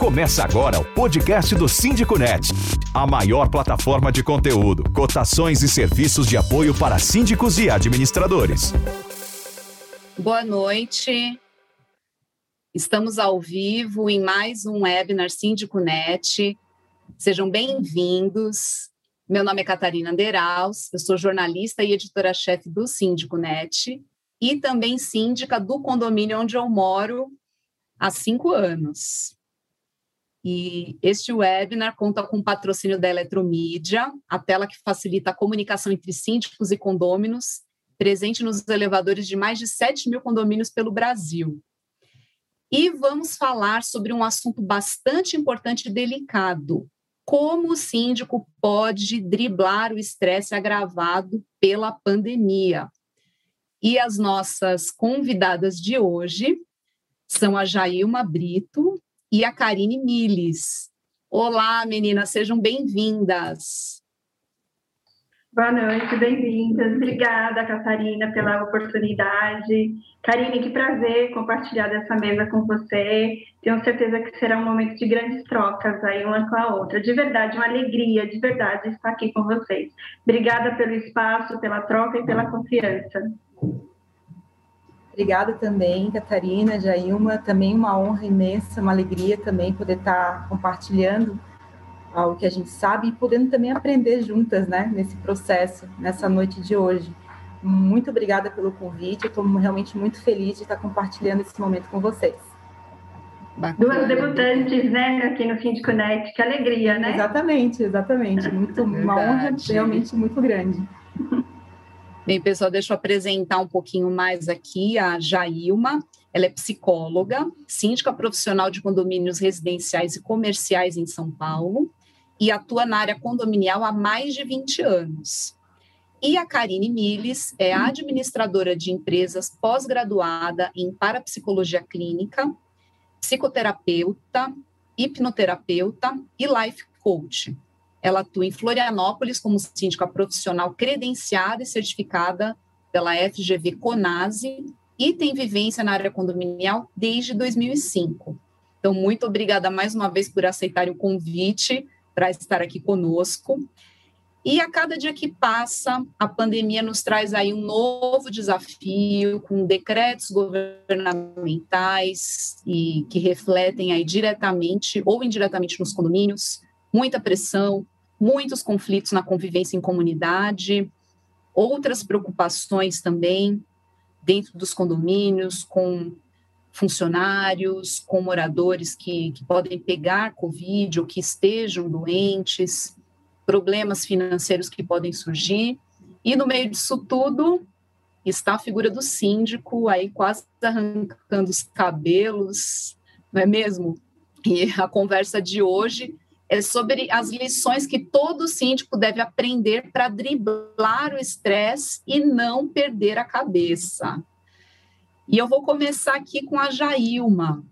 Começa agora o podcast do Síndico Net, a maior plataforma de conteúdo, cotações e serviços de apoio para síndicos e administradores. Boa noite. Estamos ao vivo em mais um webinar Síndico Net. Sejam bem-vindos. Meu nome é Catarina Anderaus, eu sou jornalista e editora-chefe do Síndico Net e também síndica do condomínio onde eu moro há cinco anos. E este webinar conta com o patrocínio da Eletromídia, a tela que facilita a comunicação entre síndicos e condôminos, presente nos elevadores de mais de 7 mil condomínios pelo Brasil. E vamos falar sobre um assunto bastante importante e delicado: como o síndico pode driblar o estresse agravado pela pandemia. E as nossas convidadas de hoje são a Jailma Brito, e a Karine Miles. Olá, meninas, sejam bem-vindas. Boa noite, bem-vindas. Obrigada, Catarina, pela oportunidade. Karine, que prazer compartilhar dessa mesa com você. Tenho certeza que será um momento de grandes trocas aí uma com a outra. De verdade, uma alegria, de verdade, estar aqui com vocês. Obrigada pelo espaço, pela troca e pela confiança. Obrigada também, Catarina, Jailma, também uma honra imensa, uma alegria também poder estar compartilhando algo que a gente sabe e podendo também aprender juntas, né, nesse processo, nessa noite de hoje. Muito obrigada pelo convite, eu estou realmente muito feliz de estar compartilhando esse momento com vocês. Bacana. Duas debutantes, né, aqui no Síndico Net, que alegria, né? Exatamente, exatamente, muito, uma honra realmente muito grande. Bem, pessoal, deixa eu apresentar um pouquinho mais aqui a Jailma. Ela é psicóloga, síndica profissional de condomínios residenciais e comerciais em São Paulo e atua na área condominial há mais de 20 anos. E a Karine Miles é administradora de empresas pós-graduada em parapsicologia clínica, psicoterapeuta, hipnoterapeuta e life coach. Ela atua em Florianópolis como síndica profissional credenciada e certificada pela FGV Conase e tem vivência na área condominial desde 2005. Então, muito obrigada mais uma vez por aceitarem o convite para estar aqui conosco. E a cada dia que passa, a pandemia nos traz aí um novo desafio, com decretos governamentais e que refletem aí diretamente ou indiretamente nos condomínios, muita pressão, muitos conflitos na convivência em comunidade, outras preocupações também dentro dos condomínios, com funcionários, com moradores que, que podem pegar Covid ou que estejam doentes, problemas financeiros que podem surgir. E no meio disso tudo está a figura do síndico aí quase arrancando os cabelos, não é mesmo? E a conversa de hoje é sobre as lições que todo síndico deve aprender para driblar o estresse e não perder a cabeça. E eu vou começar aqui com a Jailma.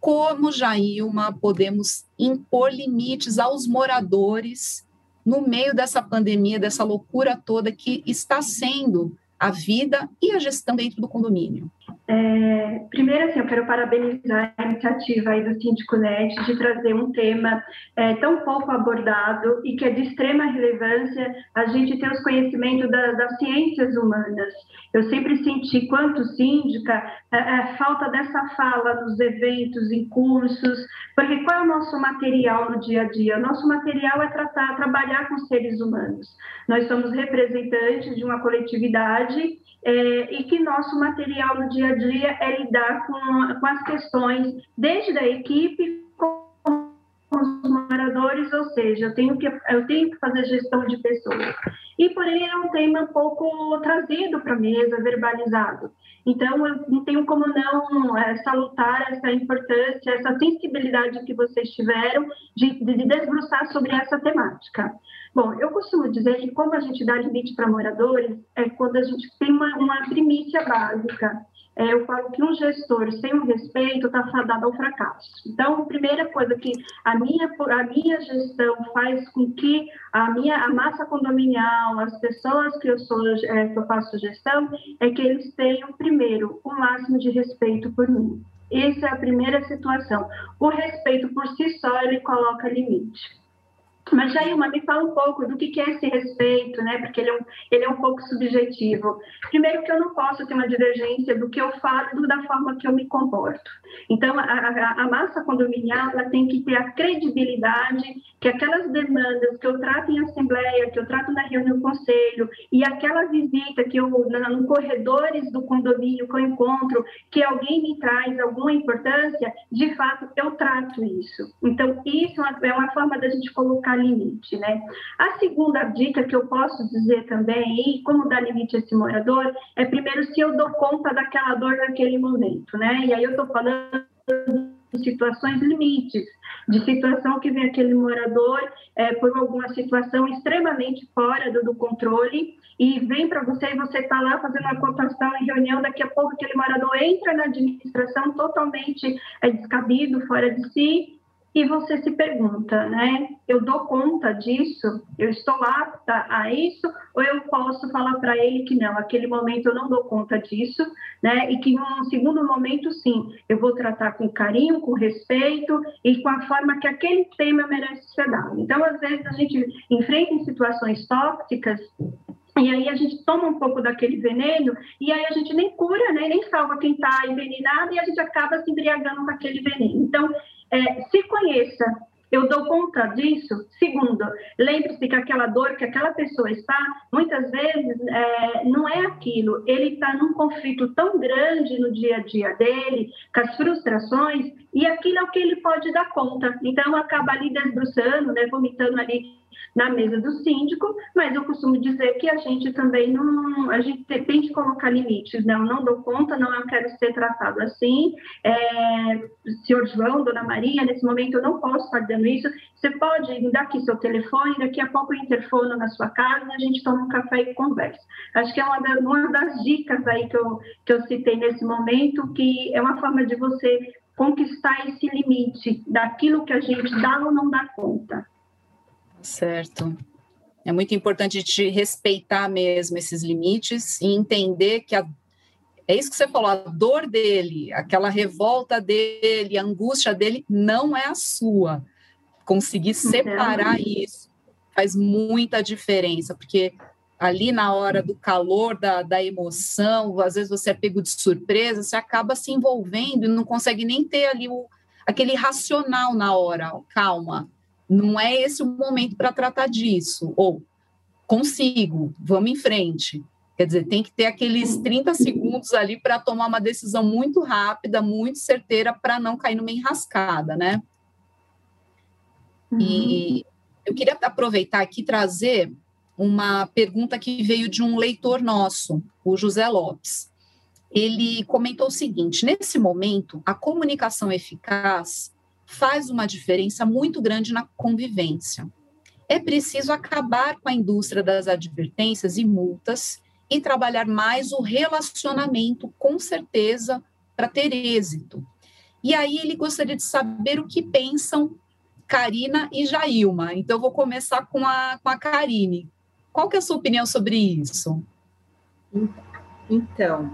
Como, Jailma, podemos impor limites aos moradores no meio dessa pandemia, dessa loucura toda que está sendo a vida e a gestão dentro do condomínio? É, primeiro, assim, eu quero parabenizar a iniciativa aí do Síndico Net de trazer um tema é, tão pouco abordado e que é de extrema relevância a gente ter os conhecimentos da, das ciências humanas. Eu sempre senti, quanto síndica, a, a falta dessa fala nos eventos, em cursos, porque qual é o nosso material no dia a dia? O nosso material é tratar, trabalhar com seres humanos. Nós somos representantes de uma coletividade é, e que nosso material no dia a dia é lidar com, com as questões, desde a equipe com os moradores, ou seja, eu tenho que, eu tenho que fazer gestão de pessoas. E, porém, é um tema pouco trazido para a mesa, verbalizado. Então, eu não tenho como não é, salutar essa importância, essa sensibilidade que vocês tiveram de, de desbruçar sobre essa temática. Bom, eu costumo dizer que como a gente dá limite para moradores é quando a gente tem uma, uma primícia básica. É, eu falo que um gestor sem o respeito está fadado ao fracasso. Então, a primeira coisa que a minha, a minha gestão faz com que a minha a massa condominial, as pessoas que eu sou é, que eu faço gestão, é que eles tenham primeiro o máximo de respeito por mim. Essa é a primeira situação. O respeito por si só, ele coloca limite. Mas, Jailma, me fala um pouco do que é esse respeito, né? Porque ele é, um, ele é um pouco subjetivo. Primeiro que eu não posso ter uma divergência do que eu falo da forma que eu me comporto. Então, a, a, a massa condominial ela tem que ter a credibilidade que aquelas demandas que eu trato em assembleia, que eu trato na reunião do conselho, e aquela visita que eu, no corredores do condomínio que eu encontro, que alguém me traz alguma importância, de fato, eu trato isso. Então, isso é uma forma da gente colocar limite, né? A segunda dica que eu posso dizer também, e como dar limite a esse morador, é primeiro se eu dou conta daquela dor naquele momento, né? E aí eu estou falando de situações limites, de situação que vem aquele morador é, por alguma situação extremamente fora do, do controle e vem para você e você está lá fazendo uma cotação em reunião, daqui a pouco aquele morador entra na administração totalmente é, descabido, fora de si, e você se pergunta, né? Eu dou conta disso? Eu estou apta a isso? Ou eu posso falar para ele que não, aquele momento eu não dou conta disso, né? E que em um segundo momento, sim, eu vou tratar com carinho, com respeito e com a forma que aquele tema merece ser dado. Então, às vezes, a gente enfrenta em situações tóxicas e aí a gente toma um pouco daquele veneno e aí a gente nem cura, né? nem salva quem está envenenado e a gente acaba se embriagando com aquele veneno. Então, é, se conheça, eu dou conta disso. Segundo, lembre-se que aquela dor que aquela pessoa está, muitas vezes é, não é aquilo. Ele está num conflito tão grande no dia a dia dele, com as frustrações, e aquilo é o que ele pode dar conta. Então, acaba ali desbruçando, né, vomitando ali na mesa do síndico, mas eu costumo dizer que a gente também não, a gente tem que colocar limites, né? Eu não dou conta, não eu quero ser tratado assim, é, senhor João, dona Maria, nesse momento eu não posso estar dando isso, você pode me dar aqui seu telefone, daqui a pouco eu interfono na sua casa, a gente toma um café e conversa. Acho que é uma das, uma das dicas aí que eu, que eu citei nesse momento, que é uma forma de você conquistar esse limite daquilo que a gente dá ou não dá conta. Certo. É muito importante te respeitar mesmo esses limites e entender que a, é isso que você falou, a dor dele, aquela revolta dele, a angústia dele não é a sua. Conseguir separar isso faz muita diferença, porque ali na hora do calor, da, da emoção, às vezes você é pego de surpresa, você acaba se envolvendo e não consegue nem ter ali o, aquele racional na hora, calma, não é esse o momento para tratar disso. Ou consigo, vamos em frente. Quer dizer, tem que ter aqueles 30 segundos ali para tomar uma decisão muito rápida, muito certeira, para não cair numa enrascada, né? Uhum. E eu queria aproveitar aqui e trazer uma pergunta que veio de um leitor nosso, o José Lopes. Ele comentou o seguinte: nesse momento, a comunicação eficaz faz uma diferença muito grande na convivência. É preciso acabar com a indústria das advertências e multas e trabalhar mais o relacionamento, com certeza, para ter êxito. E aí ele gostaria de saber o que pensam Karina e Jailma. Então, eu vou começar com a, com a Karine. Qual que é a sua opinião sobre isso? Então,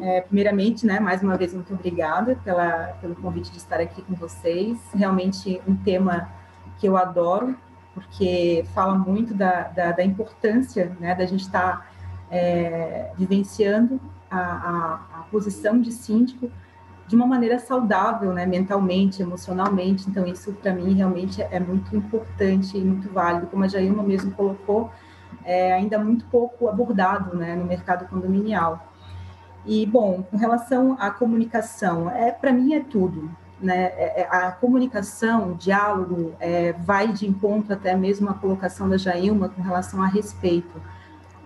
é, primeiramente, né, mais uma vez, muito obrigada pela, pelo convite de estar aqui com vocês. Realmente um tema que eu adoro, porque fala muito da, da, da importância né, da gente estar tá, é, vivenciando a, a, a, posição de síndico de uma maneira saudável, né, mentalmente, emocionalmente. Então, isso para mim realmente é muito importante e muito válido. Como a Jailma mesmo colocou, é ainda muito pouco abordado né, no mercado condominial. E, bom, com relação à comunicação, é para mim é tudo. Né? É, é, a comunicação, o diálogo, é, vai de encontro até mesmo a colocação da Jailma com relação a respeito.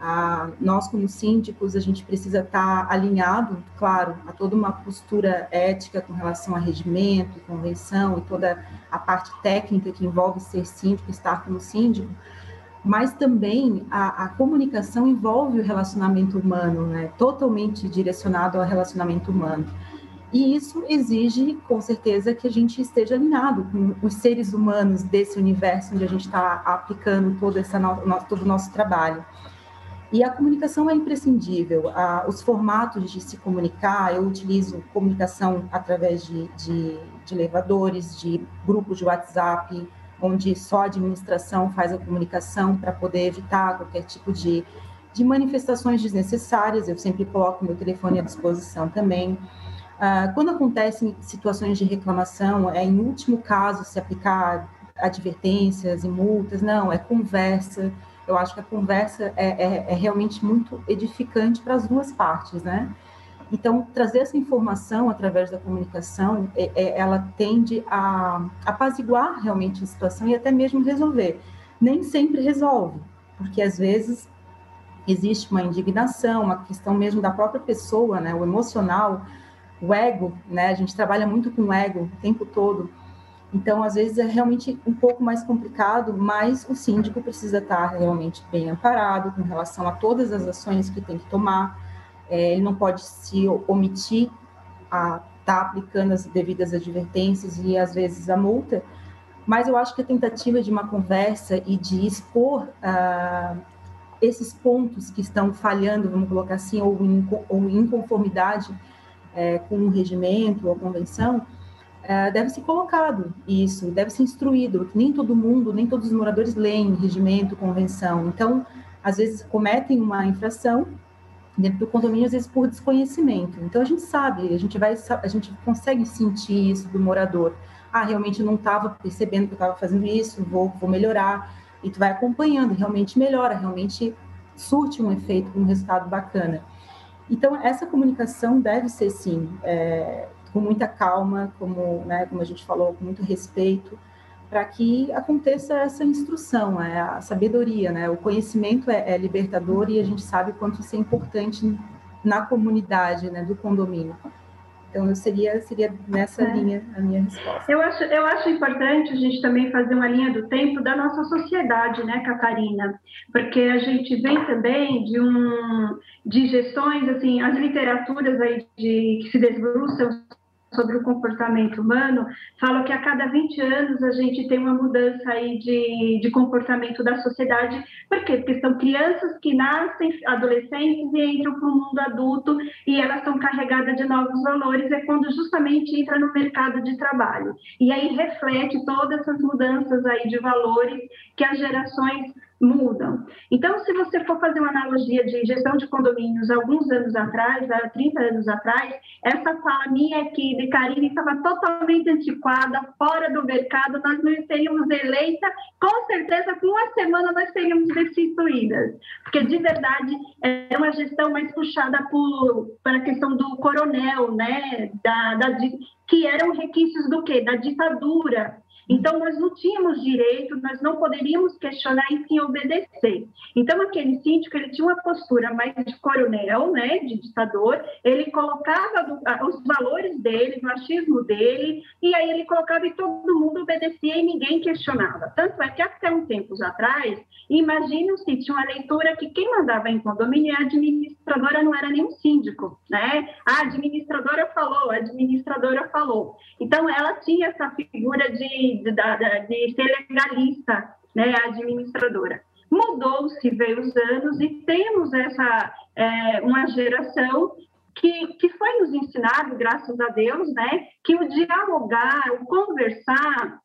A, nós, como síndicos, a gente precisa estar alinhado, claro, a toda uma postura ética com relação a regimento, convenção e toda a parte técnica que envolve ser síndico, estar como síndico, mas também a, a, comunicação envolve o relacionamento humano, né? totalmente direcionado ao relacionamento humano. E isso exige, com certeza, que a gente esteja alinhado com os seres humanos desse universo onde a gente está aplicando todo, essa no, todo o nosso trabalho. E a comunicação é imprescindível. Os formatos de se comunicar, eu utilizo comunicação através de, de, de elevadores, de grupos de WhatsApp, onde só a administração faz a comunicação para poder evitar qualquer tipo de, de manifestações desnecessárias. Eu sempre coloco meu telefone à disposição também. Ah, quando acontecem situações de reclamação, é em último caso se aplicar advertências e multas, não, é conversa eu acho que a conversa é, é, é realmente muito edificante para as duas partes, né? Então, trazer essa informação através da comunicação, é, é, ela tende a apaziguar realmente a situação e até mesmo resolver. Nem sempre resolve, porque às vezes existe uma indignação, uma questão mesmo da própria pessoa, né? O emocional, o ego, né? A gente trabalha muito com o ego o tempo todo. Então, às vezes é realmente um pouco mais complicado, mas o síndico precisa estar realmente bem amparado com relação a todas as ações que tem que tomar. É, ele não pode se omitir a estar tá aplicando as devidas advertências e às vezes a multa. Mas eu acho que a tentativa de uma conversa e de expor ah, esses pontos que estão falhando, vamos colocar assim, ou em, ou inconformidade é, com o regimento ou a convenção, é, deve ser colocado isso, deve ser instruído. Nem todo mundo, nem todos os moradores leem regimento, convenção. Então, às vezes cometem uma infração dentro do condomínio, às vezes por desconhecimento. Então, a gente sabe, a gente vai, a gente consegue sentir isso do morador. Ah, realmente não estava percebendo que eu estava fazendo isso, vou, vou melhorar. E tu vai acompanhando, realmente melhora, realmente surte um efeito, um resultado bacana. Então, essa comunicação deve ser, sim, é, com muita calma, como, né, como a gente falou, com muito respeito, para que aconteça essa instrução, é a sabedoria, né? O conhecimento é, é libertador e a gente sabe quanto isso é importante na comunidade, né, do condomínio. Então, eu seria, seria nessa é. linha a minha resposta. Eu acho, eu acho importante a gente também fazer uma linha do tempo da nossa sociedade, né, Catarina? Porque a gente vem também de um de gestões, assim, as literaturas aí de, que se desbruçam sobre o comportamento humano, fala que a cada 20 anos a gente tem uma mudança aí de, de comportamento da sociedade. Por quê? Porque são crianças que nascem, adolescentes e entram para o mundo adulto e elas são carregadas de novos valores, é quando justamente entra no mercado de trabalho. E aí reflete todas essas mudanças aí de valores que as gerações mudam. Então, se você for fazer uma analogia de gestão de condomínios alguns anos atrás, há 30 anos atrás, essa fala minha aqui de Karine estava totalmente antiquada, fora do mercado, nós não seríamos eleitas, com certeza, com uma semana nós seríamos destituídas, porque de verdade é uma gestão mais puxada por, para a questão do coronel, né, da, da, que eram requisitos do quê? Da ditadura, então, nós não tínhamos direito, nós não poderíamos questionar e sim obedecer. Então, aquele síndico, ele tinha uma postura mais de coronel, né, de ditador, ele colocava os valores dele, o machismo dele, e aí ele colocava e todo mundo obedecia e ninguém questionava. Tanto é que até um tempos atrás, imagine se tinha uma leitura que quem mandava em condomínio, a administradora não era nenhum síndico, né? A administradora falou, a administradora falou. Então, ela tinha essa figura de de, de ser legalista, né, administradora. Mudou-se, veio os anos e temos essa é, uma geração que, que foi nos ensinado, graças a Deus, né, que o dialogar, o conversar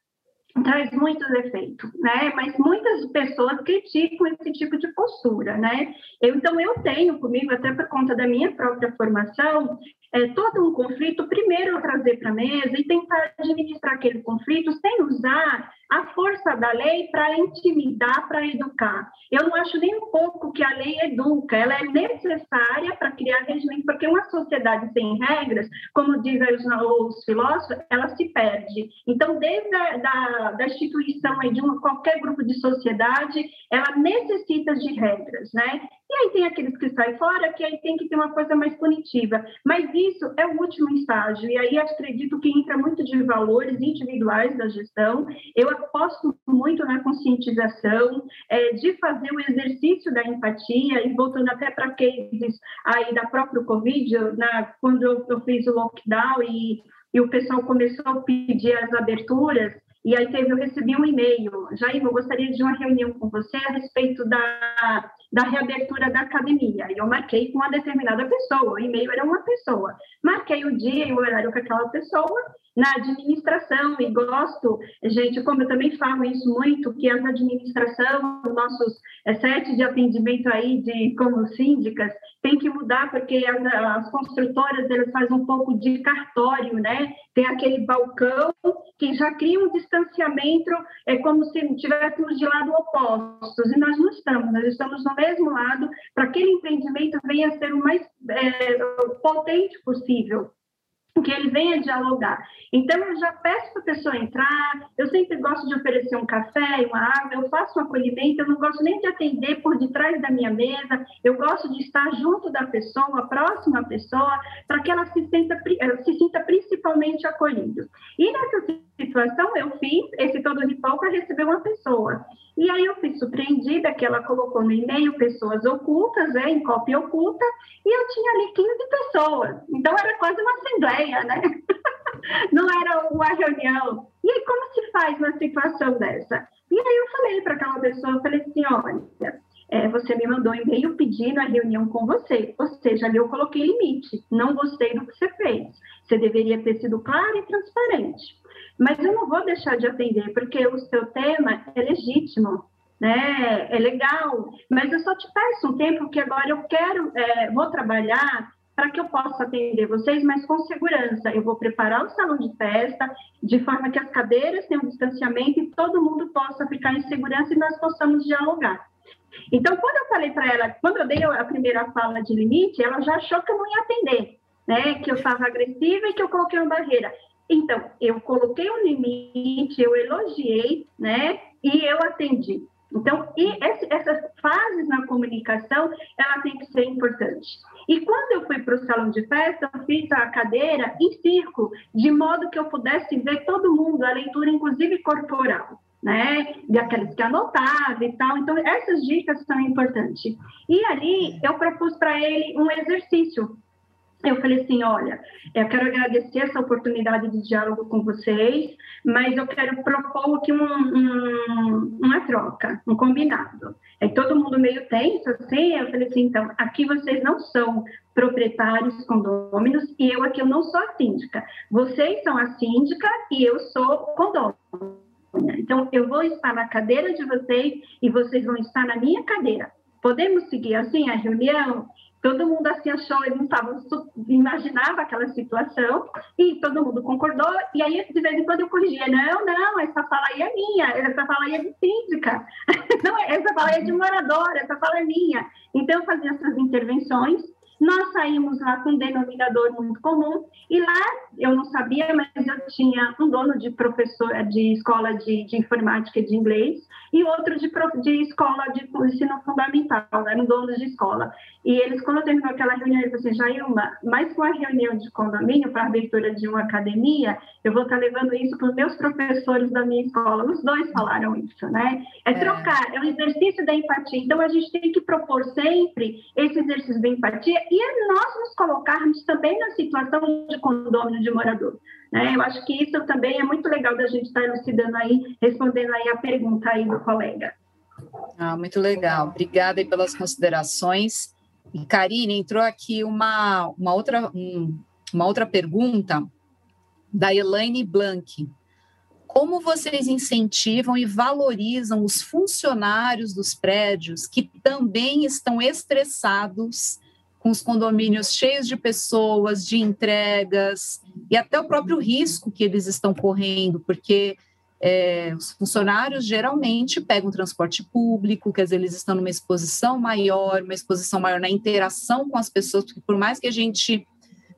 traz muitos efeitos, né? Mas muitas pessoas criticam esse tipo de postura, né? Eu, então eu tenho comigo, até por conta da minha própria formação, é, todo um conflito, primeiro eu trazer para a mesa e tentar administrar aquele conflito sem usar a força da lei para intimidar, para educar. Eu não acho nem um pouco que a lei educa, ela é necessária para criar regimento, porque uma sociedade sem regras, como dizem os, os filósofos, ela se perde. Então, desde a da, da instituição de uma, qualquer grupo de sociedade, ela necessita de regras, né? E aí tem aqueles que saem fora, que aí tem que ter uma coisa mais punitiva. Mas isso é o último estágio, e aí acredito que entra muito de valores individuais da gestão. Eu aposto muito na conscientização, é, de fazer o exercício da empatia, e voltando até para cases aí da própria Covid, na, quando eu, eu fiz o lockdown e, e o pessoal começou a pedir as aberturas, e aí teve, eu recebi um e-mail, Jair, eu gostaria de uma reunião com você a respeito da da reabertura da academia. E eu marquei com uma determinada pessoa, o e-mail era uma pessoa. Marquei o dia e o horário com aquela pessoa, na administração, e gosto, gente, como eu também falo isso muito, que as administração, os nossos é, sete de atendimento aí de como síndicas, tem que mudar, porque as, as construtoras, elas fazem um pouco de cartório, né? Tem aquele balcão que já cria um distanciamento, é como se estivéssemos de lado opostos, e nós não estamos, nós estamos no mesmo lado, para que aquele empreendimento venha a ser o mais é, potente possível que ele venha dialogar. Então, eu já peço para a pessoa entrar, eu sempre gosto de oferecer um café, uma água, eu faço um acolhimento, eu não gosto nem de atender por detrás da minha mesa, eu gosto de estar junto da pessoa, próxima à pessoa, para que ela se sinta, se sinta principalmente acolhida. E nessa situação, eu fiz esse todo ritual para receber uma pessoa. E aí eu fui surpreendida que ela colocou no e-mail pessoas ocultas, né, em cópia oculta, e eu tinha ali 15 pessoas. Então era quase uma assembleia, né? Não era uma reunião. E aí como se faz uma situação dessa? E aí eu falei para aquela pessoa, eu falei assim, olha, é, você me mandou um e-mail pedindo a reunião com você. Ou seja, ali eu coloquei limite. Não gostei do que você fez. Você deveria ter sido claro e transparente. Mas eu não vou deixar de atender, porque o seu tema é legítimo, né? É legal, mas eu só te peço um tempo que agora eu quero, é, vou trabalhar para que eu possa atender vocês, mas com segurança. Eu vou preparar o salão de festa de forma que as cadeiras tenham distanciamento e todo mundo possa ficar em segurança e nós possamos dialogar. Então, quando eu falei para ela, quando eu dei a primeira fala de limite, ela já achou que eu não ia atender, né? Que eu estava agressiva e que eu coloquei uma barreira. Então, eu coloquei um limite, eu elogiei, né? E eu atendi. Então, esse, essas fases na comunicação, ela tem que ser importante. E quando eu fui para o salão de festa, eu fiz a cadeira em círculo, de modo que eu pudesse ver todo mundo, a leitura, inclusive corporal, né? De aqueles que anotavam e tal. Então, essas dicas são importantes. E ali, eu propus para ele um exercício, eu falei assim, olha, eu quero agradecer essa oportunidade de diálogo com vocês, mas eu quero propor aqui um, um, uma troca, um combinado. Aí todo mundo meio tenso, assim, eu falei assim, então, aqui vocês não são proprietários condôminos e eu aqui eu não sou a síndica. Vocês são a síndica e eu sou condômino. Então, eu vou estar na cadeira de vocês e vocês vão estar na minha cadeira. Podemos seguir assim a reunião? Todo mundo assim achou, ele não estava, imaginava aquela situação, e todo mundo concordou, e aí de vez em quando eu corrigia, não, não, essa fala aí é minha, essa fala aí é de síndica, não, essa fala aí é de moradora, essa fala é minha. Então eu fazia essas intervenções, nós saímos lá com um denominador muito comum, e lá eu não sabia, mas eu tinha um dono de professor de escola de, de informática e de inglês, e outro de, de escola de ensino fundamental, eram donos de escola. E eles, quando terminou aquela reunião, eles falaram assim, Jailma, mais com a reunião de condomínio para a abertura de uma academia, eu vou estar levando isso para os meus professores da minha escola. Os dois falaram isso, né? É, é trocar, é um exercício da empatia. Então, a gente tem que propor sempre esse exercício da empatia e é nós nos colocarmos também na situação de condomínio de morador. Né? Eu acho que isso também é muito legal da gente estar elucidando aí, respondendo aí a pergunta aí do colega. Ah, muito legal. Obrigada pelas considerações. E Karine, entrou aqui uma, uma, outra, um, uma outra pergunta da Elaine Blank. Como vocês incentivam e valorizam os funcionários dos prédios que também estão estressados com os condomínios cheios de pessoas, de entregas e até o próprio risco que eles estão correndo, porque é, os funcionários geralmente pegam transporte público, quer dizer, eles estão numa exposição maior, uma exposição maior na interação com as pessoas, porque por mais que a gente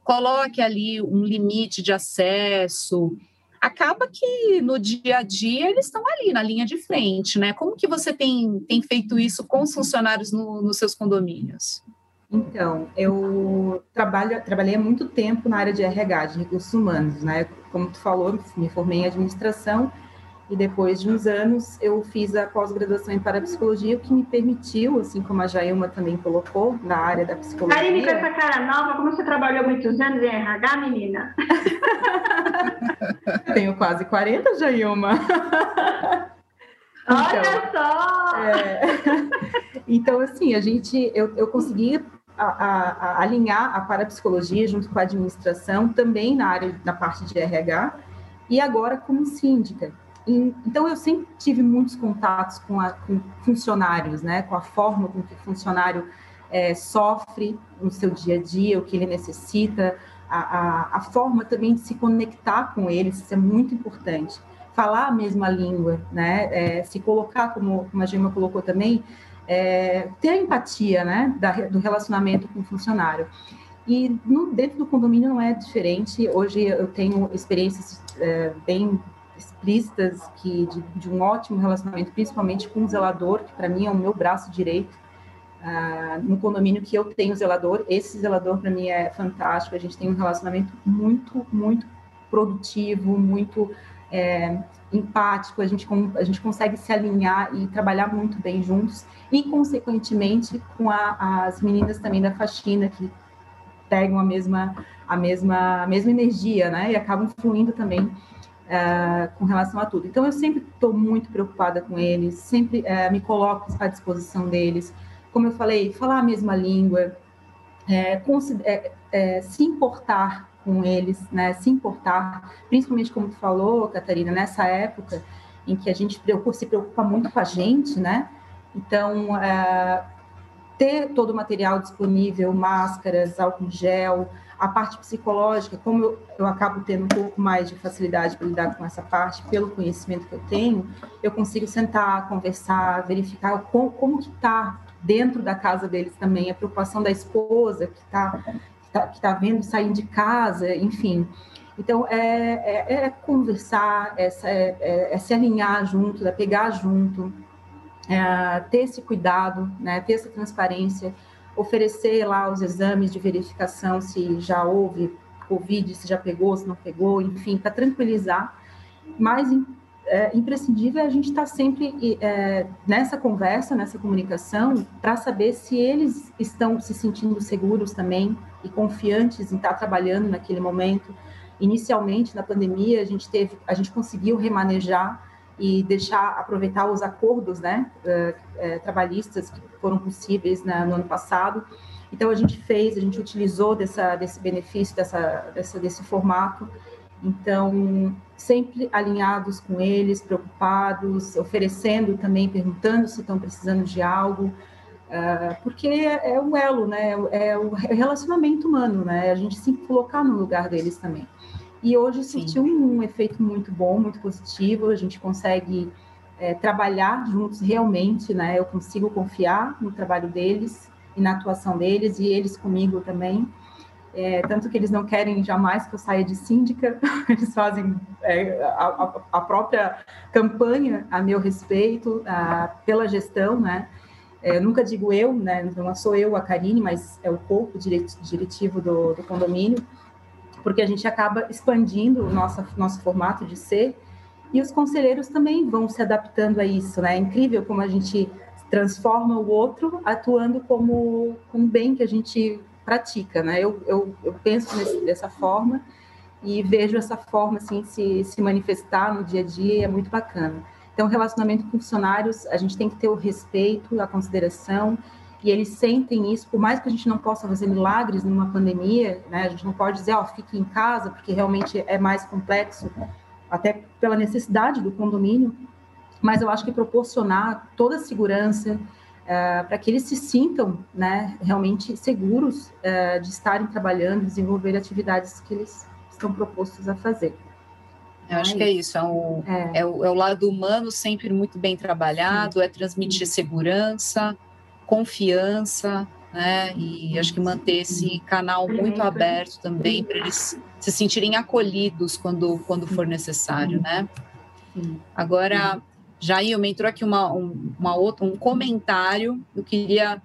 coloque ali um limite de acesso, acaba que no dia a dia eles estão ali na linha de frente, né? Como que você tem, tem feito isso com os funcionários no, nos seus condomínios? Então, eu trabalho, trabalhei há muito tempo na área de RH, de recursos humanos, né? Como tu falou, me formei em administração e depois de uns anos eu fiz a pós-graduação em parapsicologia, o que me permitiu, assim como a Jailma também colocou, na área da psicologia. Karine, com essa cara nova, como você trabalhou muitos anos em RH, menina? Tenho quase 40, Jailma. Olha então, só! É, então, assim, a gente, eu, eu consegui a, a, alinhar a parapsicologia junto com a administração, também na área, na parte de RH, e agora como síndica. Então, eu sempre tive muitos contatos com, a, com funcionários, né, com a forma com que o funcionário é, sofre no seu dia a dia, o que ele necessita, a, a, a, forma também de se conectar com eles, isso é muito importante. Falar a mesma língua, né? É, se colocar, como, como a Gema colocou também, é, ter a empatia né? Da, do relacionamento com o funcionário. E no, dentro do condomínio não é diferente. Hoje eu tenho experiências é, bem explícitas que de, de, um ótimo relacionamento, principalmente com o zelador, que para mim é o meu braço direito. Ah, no condomínio que eu tenho zelador, esse zelador para mim é fantástico. A gente tem um relacionamento muito, muito produtivo, muito é, empático. A gente, a gente consegue se alinhar e trabalhar muito bem juntos. E, consequentemente, com a, as meninas também da faxina, que pegam a mesma, a mesma, a mesma energia, né? E acabam fluindo também Uh, com relação a tudo. Então, eu sempre estou muito preocupada com eles, sempre uh, me coloco à disposição deles como eu falei, falar a mesma língua, é, é, é, se importar com eles, né? Se importar, principalmente como tu falou, Catarina, nessa época em que a gente se preocupa muito com a gente, né? Então, é, ter todo o material disponível, máscaras, álcool gel, a parte psicológica, como eu, eu acabo tendo um pouco mais de facilidade para lidar com essa parte, pelo conhecimento que eu tenho, eu consigo sentar, conversar, verificar como, como que está dentro da casa deles também, a preocupação da esposa que está tá, que tá vendo sair de casa, enfim. Então, é, é, é conversar, é, é, é, se alinhar junto, é pegar junto, é, ter esse cuidado, né, ter essa transparência, oferecer lá os exames de verificação se já houve Covid, se já pegou, se não pegou, enfim, para tranquilizar. Mas é, imprescindível a gente estar tá sempre é, nessa conversa, nessa comunicação, para saber se eles estão se sentindo seguros também e confiantes em estar tá trabalhando naquele momento. Inicialmente, na pandemia, a gente teve, a gente conseguiu remanejar e deixar aproveitar os acordos, né, é, é trabalhistas que foram possíveis no ano passado. Então a gente fez, a gente utilizou dessa, desse benefício, dessa, dessa, desse formato então, sempre alinhados com eles, preocupados, oferecendo também, perguntando se estão precisando de algo, uh, porque é, é o elo, né? É o relacionamento humano, né? A gente se colocar no lugar deles também. E hoje surtiu um, um, efeito muito bom, muito positivo. A gente consegue é, trabalhar juntos realmente, né? Eu consigo confiar no trabalho deles e na atuação deles e eles comigo também. É, tanto que eles não querem jamais que eu saia de síndica, eles fazem é, a, a, própria campanha a meu respeito, a, pela gestão, né? É, nunca digo eu, né? Não sou eu a Karine, mas é o corpo diretivo do, do condomínio, porque a gente acaba expandindo o nosso, nosso formato de ser e os conselheiros também vão se adaptando a isso, né? É incrível como a gente transforma o outro atuando como um bem que a gente pratica, né? Eu, eu, eu penso nesse, dessa forma e vejo essa forma assim se, se manifestar no dia a dia e é muito bacana. Então, relacionamento com funcionários, a gente tem que ter o respeito, a consideração, e eles sentem isso, por mais que a gente não possa fazer milagres numa pandemia, né? A gente não pode dizer, ó, oh, fique em casa, porque realmente é mais complexo, até pela necessidade do condomínio, mas eu acho que proporcionar toda a segurança, é, para que eles se sintam né, realmente seguros é, de estarem trabalhando, desenvolver atividades que eles estão propostos a fazer. Eu acho que é isso, é o, é. é o, é o lado humano sempre muito bem trabalhado, Sim. é transmitir segurança, confiança, né? E acho que manter esse canal muito aberto também para eles se sentirem acolhidos quando, quando for necessário, né? Agora, Jair, me entrou aqui uma, um, uma outra, um comentário, eu queria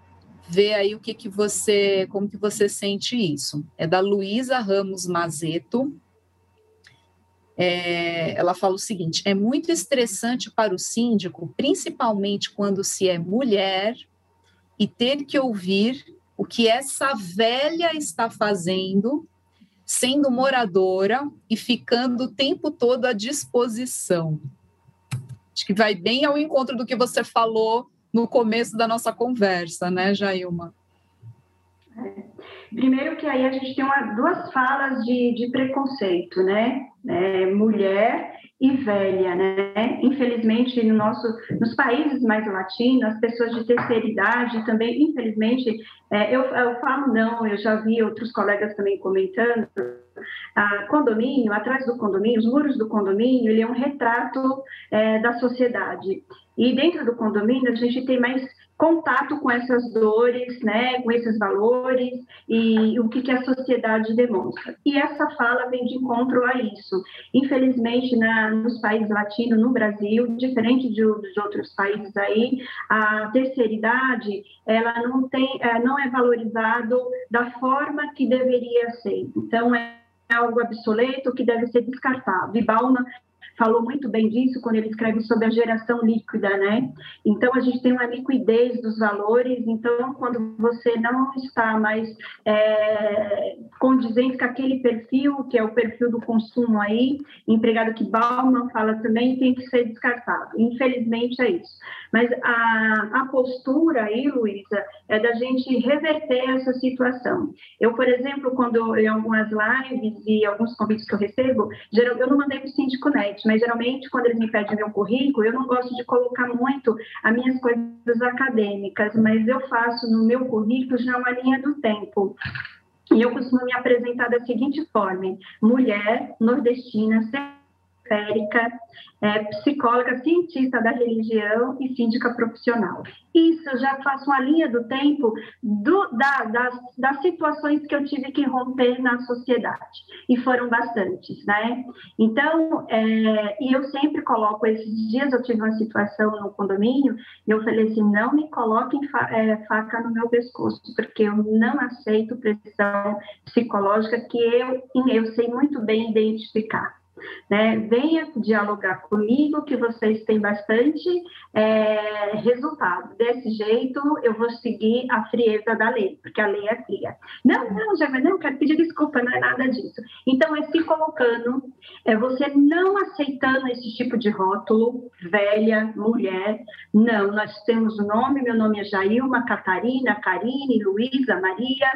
ver aí o que, que você, como que você sente isso. É da Luísa Ramos Mazeto. É, ela fala o seguinte: é muito estressante para o síndico, principalmente quando se é mulher, e ter que ouvir o que essa velha está fazendo, sendo moradora e ficando o tempo todo à disposição. Acho que vai bem ao encontro do que você falou no começo da nossa conversa, né, Jailma? Primeiro que aí a gente tem uma, duas falas de, de preconceito, né? É, mulher e velha, né? Infelizmente, no nosso, nos países mais latinos, as pessoas de terceira idade também, infelizmente, é, eu, eu falo não, eu já vi outros colegas também comentando, a condomínio, atrás do condomínio, os muros do condomínio, ele é um retrato é, da sociedade. E dentro do condomínio, a gente tem mais contato com essas dores, né, com esses valores e o que, que a sociedade demonstra. E essa fala vem de encontro a isso. Infelizmente, na, nos países latinos, no Brasil, diferente de, dos outros países aí, a terceira idade, ela não tem, é, não é valorizado da forma que deveria ser. Então, é algo obsoleto que deve ser descartado. E falou muito bem disso quando ele escreve sobre a geração líquida, né? Então, a gente tem uma liquidez dos valores, então, quando você não está mais é, condizente com aquele perfil, que é o perfil do consumo aí, empregado que Bauman fala também, tem que ser descartado. Infelizmente, é isso. Mas a, a postura aí, Luísa, é da gente reverter essa situação. Eu, por exemplo, quando em algumas lives e alguns convites que eu recebo, geral, eu não mandei para o Síndico Net, mas geralmente quando eles me pedem meu currículo, eu não gosto de colocar muito as minhas coisas acadêmicas, mas eu faço no meu currículo já uma linha do tempo. E eu costumo me apresentar da seguinte forma: mulher nordestina, periférica, é, psicóloga, cientista da religião e síndica profissional. Isso já faço uma linha do tempo do, da, das, das situações que eu tive que romper na sociedade, e foram bastantes, né? Então, é, e eu sempre coloco, esses dias eu tive uma situação no condomínio, e eu falei assim, não me coloquem fa, é, faca no meu pescoço, porque eu não aceito pressão psicológica que eu, eu sei muito bem identificar né? Venha dialogar comigo, que vocês têm bastante é, resultado. Desse jeito, eu vou seguir a frieza da lei, porque a lei é fria. Não, não, já não, quero pedir desculpa, não é nada disso. Então, é se colocando, é você não aceitando esse tipo de rótulo, velha, mulher. Não, nós temos o nome, meu nome é Jailma, Catarina, Karine, Luísa, Maria,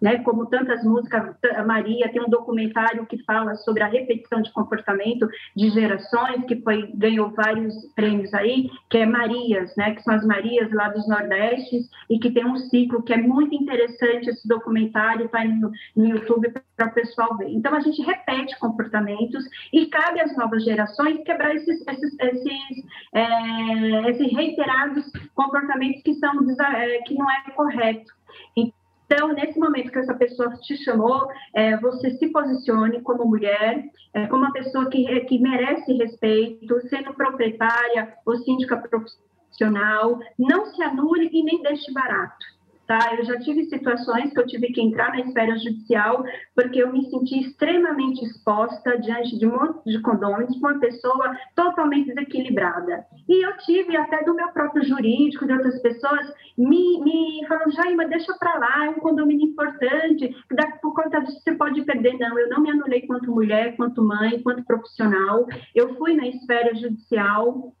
né? Como tantas músicas, a Maria tem um documentário que fala sobre a repetição de comportamento de gerações, que foi ganhou vários prêmios aí, que é Marias, né? Que são as Marias lá dos Nordestes e que tem um ciclo que é muito interessante esse documentário, está no, no YouTube para o pessoal ver. Então a gente repete comportamentos e cabe às novas gerações quebrar esses esses, esses, é, esses reiterados comportamentos que são é, que não é correto. Então, nesse momento que essa pessoa te chamou, é, você se posicione como mulher, é, como uma pessoa que, que merece respeito, sendo proprietária ou síndica profissional, não se anule e nem deixe barato tá? Eu já tive situações que eu tive que entrar na esfera judicial porque eu me senti extremamente exposta diante de um monte de condôminos com uma pessoa totalmente desequilibrada. E eu tive até do meu próprio jurídico, de outras pessoas, me, me falando, Jaima, deixa para lá, é um condomínio importante, por conta disso você pode perder. Não, eu não me anulei quanto mulher, quanto mãe, quanto profissional. Eu fui na esfera judicial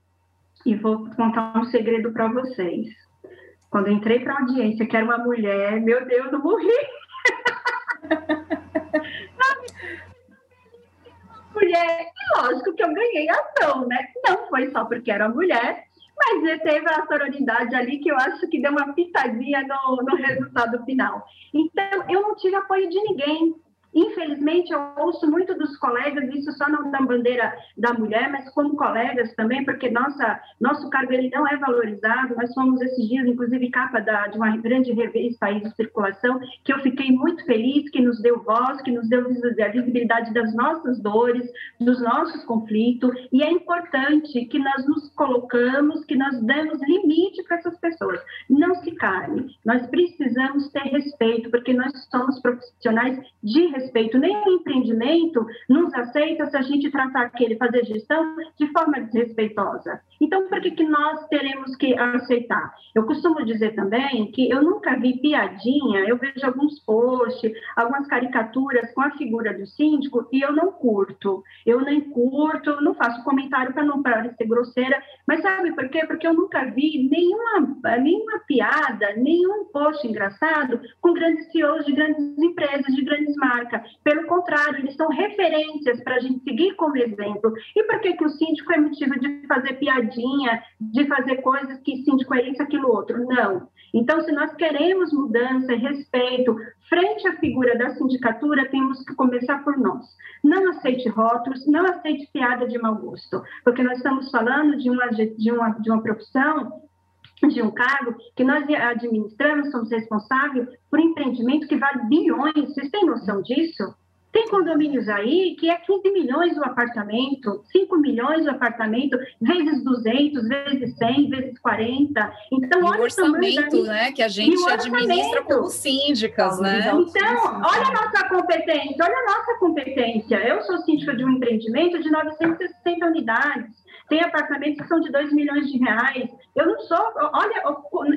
e vou contar um segredo para vocês quando entrei para a audiência, que era uma mulher, meu Deus, eu morri. mulher, e lógico que eu ganhei ação, né? Não foi só porque era mulher, mas teve a sororidade ali que eu acho que deu uma pitadinha no, no resultado final. Então, eu não tive apoio de ninguém. Infelizmente, eu ouço muito dos colegas, isso só não da bandeira da mulher, mas como colegas também, porque nossa, nosso cargo ele não é valorizado. Nós fomos esses dias, inclusive, capa da, de uma grande revista aí de circulação, que eu fiquei muito feliz, que nos deu voz, que nos deu a visibilidade das nossas dores, dos nossos conflitos, e é importante que nós nos colocamos, que nós damos limite para essas pessoas. Não se calem, nós precisamos ter respeito, porque nós somos profissionais de nem o empreendimento nos aceita se a gente tratar aquele, fazer gestão de forma desrespeitosa. Então, por que, que nós teremos que aceitar? Eu costumo dizer também que eu nunca vi piadinha, eu vejo alguns posts, algumas caricaturas com a figura do síndico e eu não curto. Eu nem curto, não faço comentário para não parecer grosseira, mas sabe por quê? Porque eu nunca vi nenhuma, nenhuma piada, nenhum post engraçado com grandes CEOs de grandes empresas, de grandes marcas. Pelo contrário, eles são referências para a gente seguir como exemplo. E por que, que o síndico é motivo de fazer piadinha, de fazer coisas que síndico é isso, aquilo, outro? Não. Então, se nós queremos mudança respeito frente à figura da sindicatura, temos que começar por nós. Não aceite rótulos, não aceite piada de mau gosto, porque nós estamos falando de uma, de uma, de uma profissão de um cargo que nós administramos, somos responsáveis por empreendimento que vale bilhões. Vocês têm noção disso? Tem condomínios aí que é 15 milhões o apartamento, 5 milhões o apartamento, vezes 200, vezes 100, vezes 40. Então, e olha o orçamento, né, que a gente administra como síndicas, né? Então, olha a nossa competência, olha a nossa competência. Eu sou síndica de um empreendimento de 960 unidades tem apartamentos que são de 2 milhões de reais. Eu não sou, olha,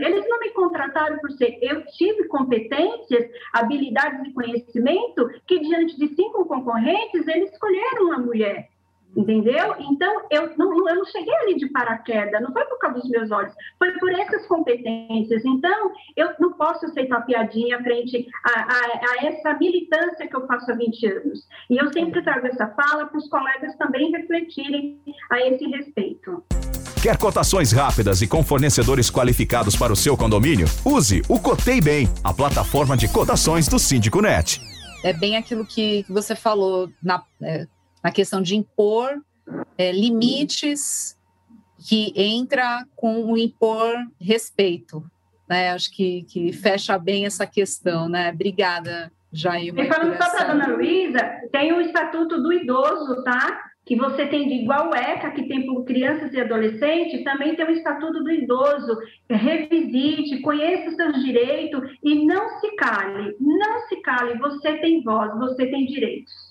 eles não me contrataram por ser, eu tive competências, habilidades e conhecimento que diante de cinco concorrentes, eles escolheram uma mulher entendeu? Então, eu não, eu não cheguei ali de paraquedas, não foi por causa dos meus olhos, foi por essas competências. Então, eu não posso aceitar piadinha frente a, a, a, essa militância que eu faço há 20 anos. E eu sempre trago essa fala para os colegas também refletirem a esse respeito. Quer cotações rápidas e com fornecedores qualificados para o seu condomínio? Use o Cotei Bem, a plataforma de cotações do Síndico Net. É bem aquilo que você falou na, é na questão de impor é, limites que entra com o impor respeito. Né? Acho que, que fecha bem essa questão, né? Obrigada, Jair. E falando só para a dona Luísa, tem o Estatuto do Idoso, tá? Que você tem de igual ECA, que tem por crianças e adolescentes, também tem o Estatuto do Idoso. Revisite, conheça os seus direitos e não se cale. Não se cale, você tem voz, você tem direitos.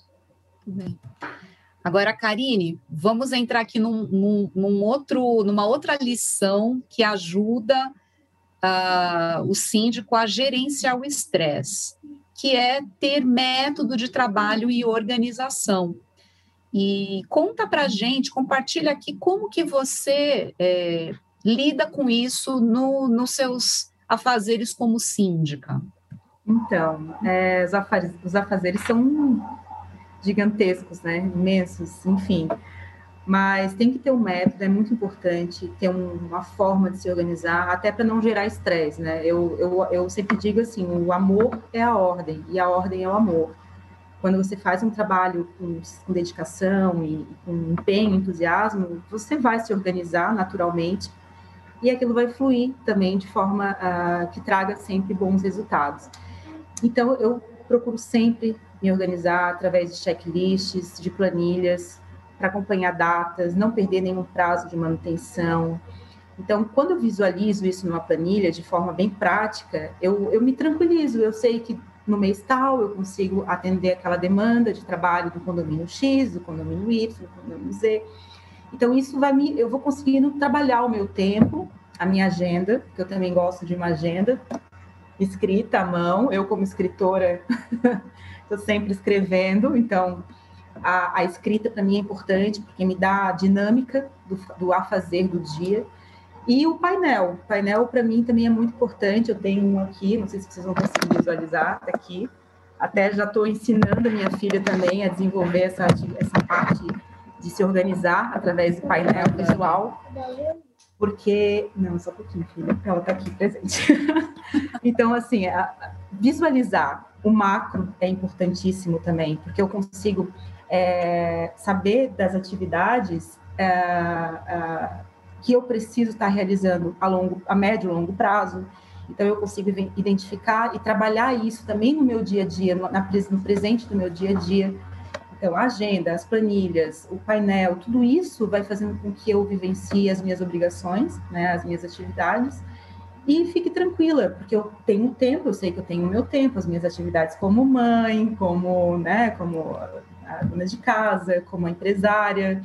Bem. Agora, Karine, vamos entrar aqui num, num, num outro, numa outra lição que ajuda uh, o síndico a gerenciar o estresse, que é ter método de trabalho e organização. E conta para gente, compartilha aqui como que você é, lida com isso no, nos seus afazeres como síndica. Então, é, os, os afazeres são gigantescos, né? Imensos, enfim. Mas tem que ter um método, é muito importante ter um, uma forma de se organizar, até para não gerar estresse, né? Eu, eu, eu sempre digo assim: o amor é a ordem e a ordem é o amor. Quando você faz um trabalho com, com dedicação e com empenho, entusiasmo, você vai se organizar naturalmente e aquilo vai fluir também de forma uh, que traga sempre bons resultados. Então, eu procuro sempre me organizar através de checklists, de planilhas, para acompanhar datas, não perder nenhum prazo de manutenção. Então, quando eu visualizo isso numa planilha de forma bem prática, eu, eu me tranquilizo, eu sei que no mês tal eu consigo atender aquela demanda de trabalho do condomínio X, do condomínio Y, do condomínio Z. Então, isso vai me. Eu vou conseguindo trabalhar o meu tempo, a minha agenda, que eu também gosto de uma agenda escrita à mão. Eu, como escritora, estou sempre escrevendo, então a, a escrita para mim é importante porque me dá a dinâmica do, do a fazer do dia. E o painel, o painel para mim também é muito importante. Eu tenho um aqui, não sei se vocês vão conseguir visualizar, tá aqui. Até já estou ensinando a minha filha também a desenvolver essa, essa parte de se organizar através do painel visual. Porque. Não, só um pouquinho, filha, ela está aqui presente. então, assim, visualizar o macro é importantíssimo também, porque eu consigo é, saber das atividades é, é, que eu preciso estar realizando a, longo, a médio e longo prazo. Então, eu consigo identificar e trabalhar isso também no meu dia a dia, no, na, no presente do meu dia a dia. Então, a agenda, as planilhas, o painel, tudo isso vai fazendo com que eu vivencie as minhas obrigações, né, as minhas atividades, e fique tranquila, porque eu tenho tempo, eu sei que eu tenho o meu tempo, as minhas atividades como mãe, como, né, como dona de casa, como empresária.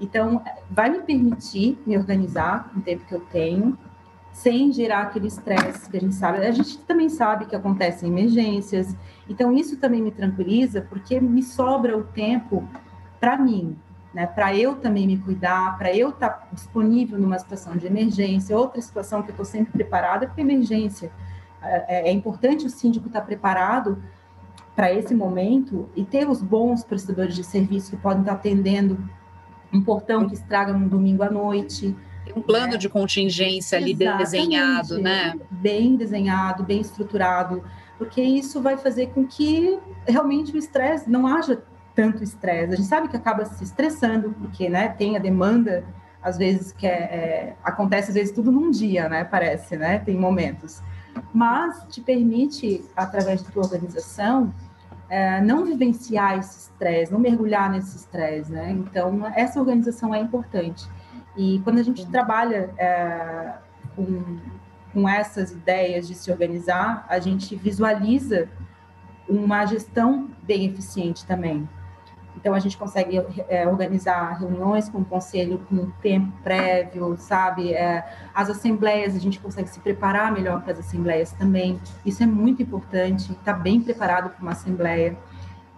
Então, vai me permitir me organizar no tempo que eu tenho, sem gerar aquele estresse que a gente sabe. A gente também sabe que acontecem emergências, então isso também me tranquiliza, porque me sobra o tempo para mim, né, para eu também me cuidar, para eu estar tá disponível numa situação de emergência, outra situação que eu estou sempre preparada para emergência. É, é, importante o síndico estar tá preparado para esse momento e ter os bons prestadores de serviço que podem estar tá atendendo um portão que estraga no domingo à noite. Um plano né? de contingência ali Exatamente. desenhado, né? Bem desenhado, bem estruturado, porque isso vai fazer com que realmente o estresse não haja tanto estresse. A gente sabe que acaba se estressando, porque né, tem a demanda, às vezes, que é, é, acontece, às vezes, tudo num dia, né? Parece, né? Tem momentos. Mas te permite, através da tua organização, é, não vivenciar esse estresse, não mergulhar nesse estresse, né? Então, essa organização é importante. E quando a gente trabalha é, com, com essas ideias de se organizar, a gente visualiza uma gestão bem eficiente também. Então, a gente consegue é, organizar reuniões com o conselho com tempo prévio, sabe? É, as assembleias, a gente consegue se preparar melhor para as assembleias também. Isso é muito importante, estar tá bem preparado para uma assembleia.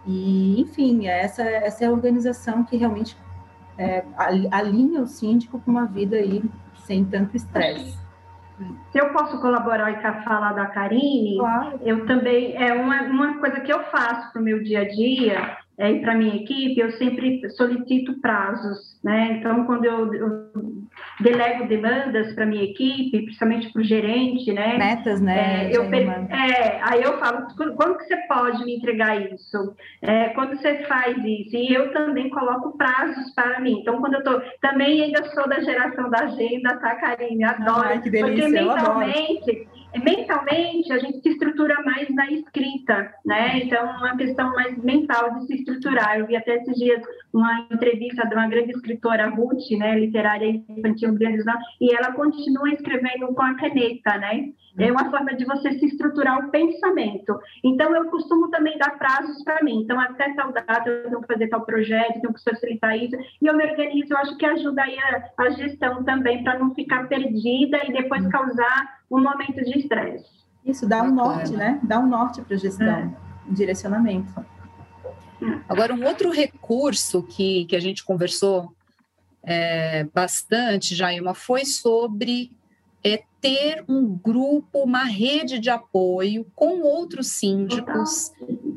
E, enfim, essa, essa é a organização que realmente é, alinha o síndico com uma vida aí sem tanto estresse. Se eu posso colaborar com a fala da Karine, claro. eu também, é uma, uma coisa que eu faço para o meu dia a dia, é, e para minha equipe, eu sempre solicito prazos, né? Então, quando eu, eu delego demandas para minha equipe, principalmente para o gerente, né? Metas, né? É, eu, é, aí eu falo, quando que você pode me entregar isso? É, quando você faz isso? E eu também coloco prazos para mim. Então, quando eu tô, também ainda sou da geração da agenda, tá, Karine? Adoro. Ai, que delícia, porque mentalmente mentalmente a gente se estrutura mais na escrita, né? Então, uma questão mais mental de se estruturar. Eu vi até esses dias uma entrevista de uma grande escritora, Ruth, né, literária infantil grande, e ela continua escrevendo com a caneta, né? É uma forma de você se estruturar o pensamento. Então, eu costumo também dar prazos para mim. Então, até tal data eu tenho que fazer tal projeto, tenho que facilitar isso. E eu me organizo, eu acho que ajuda aí a, a gestão também, para não ficar perdida e depois uhum. causar um momento de estresse. Isso, dá um norte, né? Dá um norte para a gestão, é. um direcionamento. Agora, um outro recurso que, que a gente conversou é, bastante, Jaima, foi sobre é, ter um grupo, uma rede de apoio com outros síndicos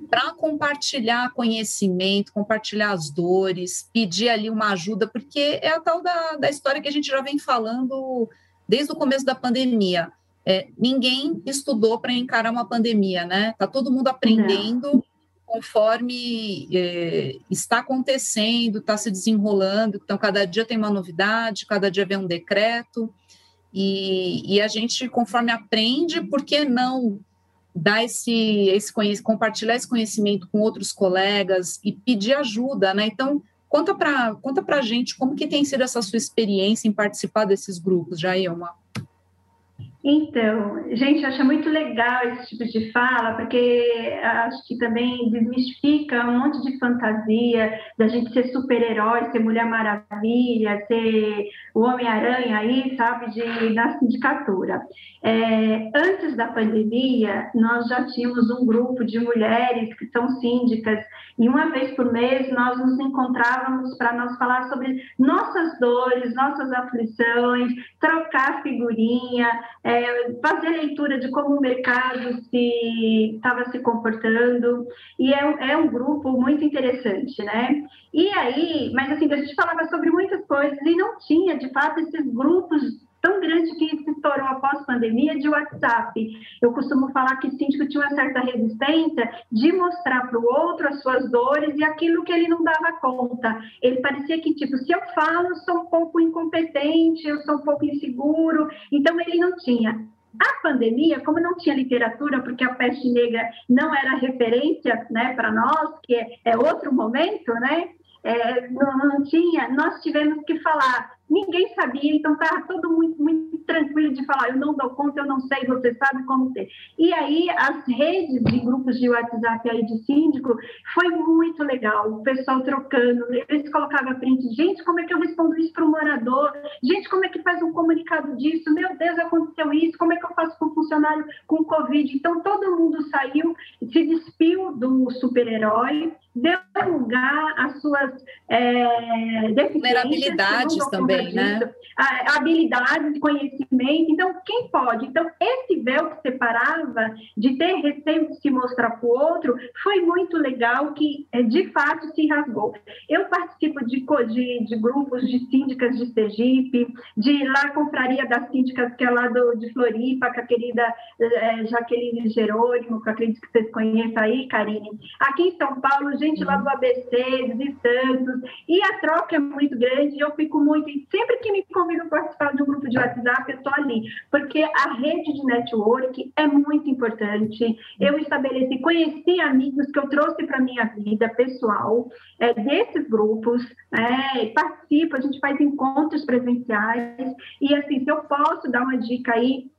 para compartilhar conhecimento, compartilhar as dores, pedir ali uma ajuda, porque é a tal da, da história que a gente já vem falando desde o começo da pandemia. É, ninguém estudou para encarar uma pandemia, né? Tá todo mundo aprendendo Não. conforme é, está acontecendo, está se desenrolando. Então, cada dia tem uma novidade, cada dia vem um decreto. E, e a gente, conforme aprende, por que não dar esse, esse compartilhar esse conhecimento com outros colegas e pedir ajuda, né? Então, conta para conta a gente como que tem sido essa sua experiência em participar desses grupos, Jailma. Então, gente, acho muito legal esse tipo de fala, porque acho que também desmistifica um monte de fantasia da gente ser super-herói, ser Mulher Maravilha, ser o Homem-Aranha aí, sabe, de, da sindicatura. É, antes da pandemia, nós já tínhamos um grupo de mulheres que são síndicas, e uma vez por mês nós nos encontrávamos para nós falar sobre nossas dores, nossas aflições, trocar figurinha, é, fazer leitura de como o mercado se estava se comportando, e é, é um grupo muito interessante, né? E aí, mas assim, a gente falava sobre muitas coisas e não tinha, de fato, esses grupos tão grande que se estourou após pandemia de WhatsApp. Eu costumo falar que síndico tinha uma certa resistência de mostrar para o outro as suas dores e aquilo que ele não dava conta. Ele parecia que, tipo, se eu falo, eu sou um pouco incompetente, eu sou um pouco inseguro. Então, ele não tinha. A pandemia, como não tinha literatura, porque a peste negra não era referência né, para nós, que é, é outro momento, né? É, não, não, tinha, nós tivemos que falar ninguém sabia, então estava todo muito, muito tranquilo de falar, eu não dou conta, eu não sei, você sabe como ter. E aí, as redes de grupos de WhatsApp aí de síndico, foi muito legal, o pessoal trocando, eles colocavam print, gente, como é que eu respondo isso para o morador? Gente, como é que faz um comunicado disso? Meu Deus, aconteceu isso, como é que eu faço com o funcionário com Covid? Então, todo mundo saiu, se despiu do super-herói, deu lugar às suas é, vulnerabilidades também, né? Habilidades, conhecimento. Então, quem pode? Então, esse véu que separava de ter receio de se mostrar para o outro foi muito legal, que é, de fato se rasgou. Eu participo de, de, de grupos de síndicas de Sergipe, de lá Confraria das Síndicas, que é lá do, de Floripa, com a querida é, Jaqueline Jerônimo, que eu acredito que vocês conheçam aí, Karine. Aqui em São Paulo, gente lá do ABC, de Santos, e a troca é muito grande, eu fico muito, sempre que me convidam para participar de um grupo de WhatsApp, eu estou ali, porque a rede de network é muito importante, eu estabeleci, conheci amigos que eu trouxe para a minha vida pessoal, é, desses grupos, é, participo, a gente faz encontros presenciais, e assim, se eu posso dar uma dica aí,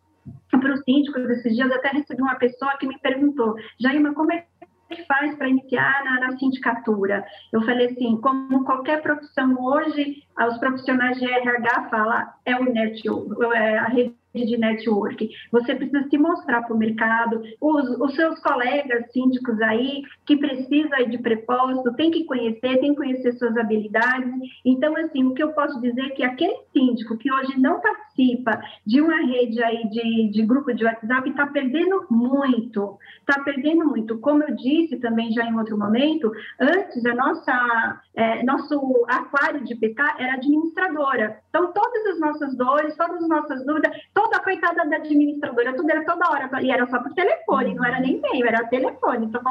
para os síndicos esses dias, até recebi uma pessoa que me perguntou, Jaima, como é que faz para iniciar na, na, sindicatura? Eu falei assim, como qualquer profissão hoje, os profissionais de RH falam, é o network, é a rede de network. Você precisa se mostrar para o mercado. Os, os, seus colegas síndicos aí, que precisam de propósito, tem que conhecer, tem que conhecer suas habilidades. Então, assim, o que eu posso dizer é que aquele síndico que hoje não participa de uma rede aí de, de grupo de WhatsApp está perdendo muito. Está perdendo muito. Como eu disse também já em outro momento, antes a nossa, é, nosso aquário de pescar era administradora. Então, todas as nossas dores, todas as nossas dúvidas, toda coitada da administradora, tudo era toda hora, e era só por telefone, não era nem e-mail, era telefone. Então,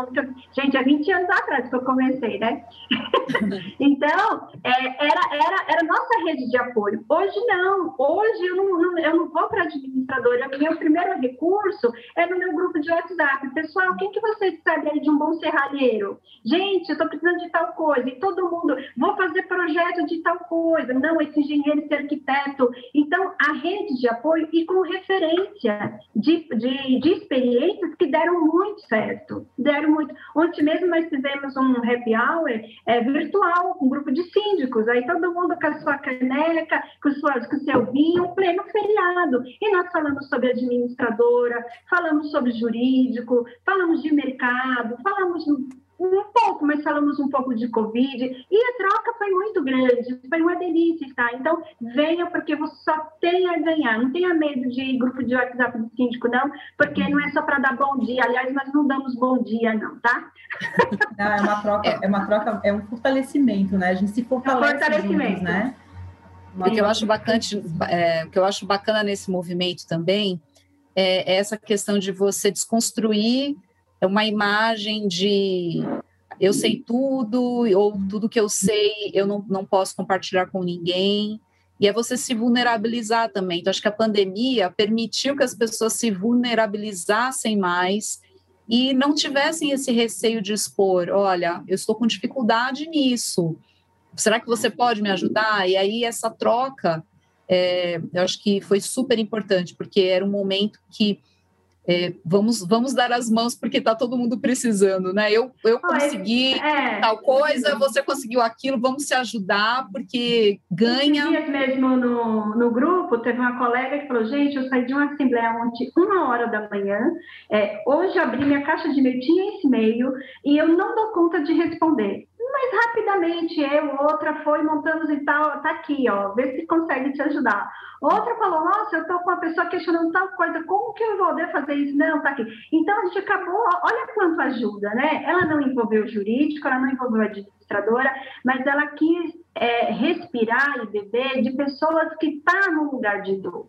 gente, há 20 anos atrás que eu comecei, né? então, é, era, era, era nossa rede de apoio. Hoje não, hoje eu não, não eu não vou para a administradora, o meu primeiro recurso é no meu grupo de WhatsApp. Pessoal, quem que vocês sabem aí de um bom serralheiro? Gente, eu estou precisando de tal coisa, e todo mundo, vou fazer projeto de tal coisa, não, esse engenheiro, esse arquiteto. Então, a rede de apoio e com referência de, de, de experiências que deram muito certo, deram muito. Ontem mesmo nós fizemos um happy hour é, virtual, um grupo de síndicos, aí todo mundo com a sua caneca, com, sua, com o seu vinho, pleno feriado. E nós falamos sobre administradora, falamos sobre jurídico, falamos de mercado, falamos um pouco, mas falamos um pouco de Covid, e a troca foi muito grande, foi uma delícia estar. Então, venha, porque você só tem a ganhar, não tenha medo de grupo de WhatsApp do síndico, não, porque não é só para dar bom dia, aliás, nós não damos bom dia, não, tá? Não, é uma troca, é uma troca, é um fortalecimento, né? A gente se fortalece. É um fortalecimento. Juntos, né? o que eu acho bacante, é, o que eu acho bacana nesse movimento também é essa questão de você desconstruir é uma imagem de eu sei tudo, ou tudo que eu sei eu não, não posso compartilhar com ninguém. E é você se vulnerabilizar também. Então, acho que a pandemia permitiu que as pessoas se vulnerabilizassem mais e não tivessem esse receio de expor: olha, eu estou com dificuldade nisso. Será que você pode me ajudar? E aí, essa troca, é, eu acho que foi super importante, porque era um momento que é, vamos, vamos dar as mãos porque está todo mundo precisando, né? Eu, eu consegui é. tal coisa, você conseguiu aquilo, vamos se ajudar porque ganha. Dias mesmo no, no grupo, teve uma colega que falou: gente, eu saí de uma assembleia ontem, uma hora da manhã, é, hoje abri minha caixa de e-mail, tinha esse e-mail, e eu não dou conta de responder mas rapidamente eu, outra foi, montamos e tal, tá aqui, ó, vê se consegue te ajudar. Outra falou, nossa, eu tô com uma pessoa questionando tal coisa, como que eu vou poder fazer isso? Não, tá aqui. Então a gente acabou, olha quanto ajuda, né? Ela não envolveu o jurídico, ela não envolveu a administradora, mas ela quis é, respirar e beber de pessoas que tá no lugar de dor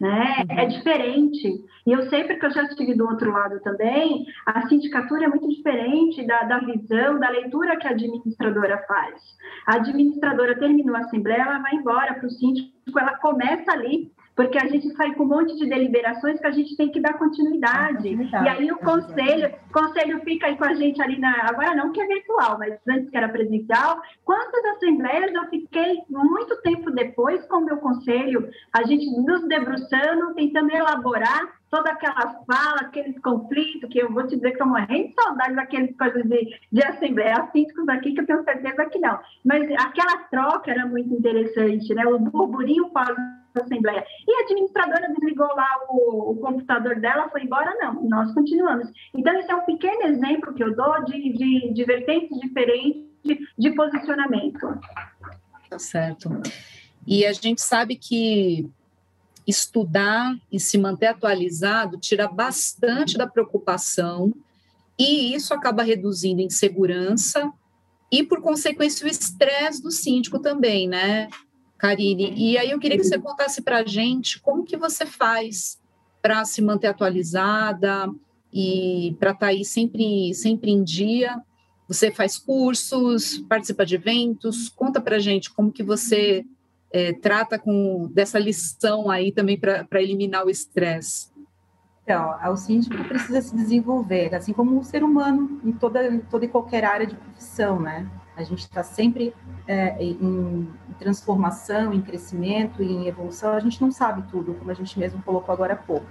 né? É uhum. É diferente. E eu sei porque eu já estive do outro lado também, a sindicatura é muito diferente da, da visão, da leitura que a administradora faz. A administradora terminou a assembleia, ela vai embora para o síndico, ela começa ali porque a gente sai com um monte de deliberações que a gente tem que dar continuidade. E aí o conselho, o conselho fica aí com a gente ali na. Agora não que é virtual, mas antes que era presencial. Quantas assembleias eu fiquei muito tempo depois com o meu conselho, a gente nos debruçando, tentando elaborar toda aquela fala, aqueles conflitos, que eu vou te dizer que estou morrendo de saudade daqueles coisas de, de assembleia, síndicos aqui, que eu tenho certeza que não. Mas aquela troca era muito interessante, né? O burburinho pós assembleia. E a administradora desligou lá o, o, computador dela, foi embora? Não, nós continuamos. Então, esse é um pequeno exemplo que eu dou de, de, de vertentes diferentes de, de posicionamento. Tá certo. E a gente sabe que estudar e se manter atualizado tira bastante da preocupação e isso acaba reduzindo insegurança e, por consequência, o estresse do síndico também, né, Karine? E aí eu queria que você contasse para a gente como que você faz para se manter atualizada e para estar tá aí sempre, sempre em dia. Você faz cursos, participa de eventos? Conta para a gente como que você é, trata com dessa lição aí também para eliminar o estresse? Então, o síndico precisa se desenvolver, assim como o ser humano em toda, toda e qualquer área de profissão, né? A gente está sempre é, em, transformação, em crescimento, em evolução. A gente não sabe tudo, como a gente mesmo colocou agora há pouco.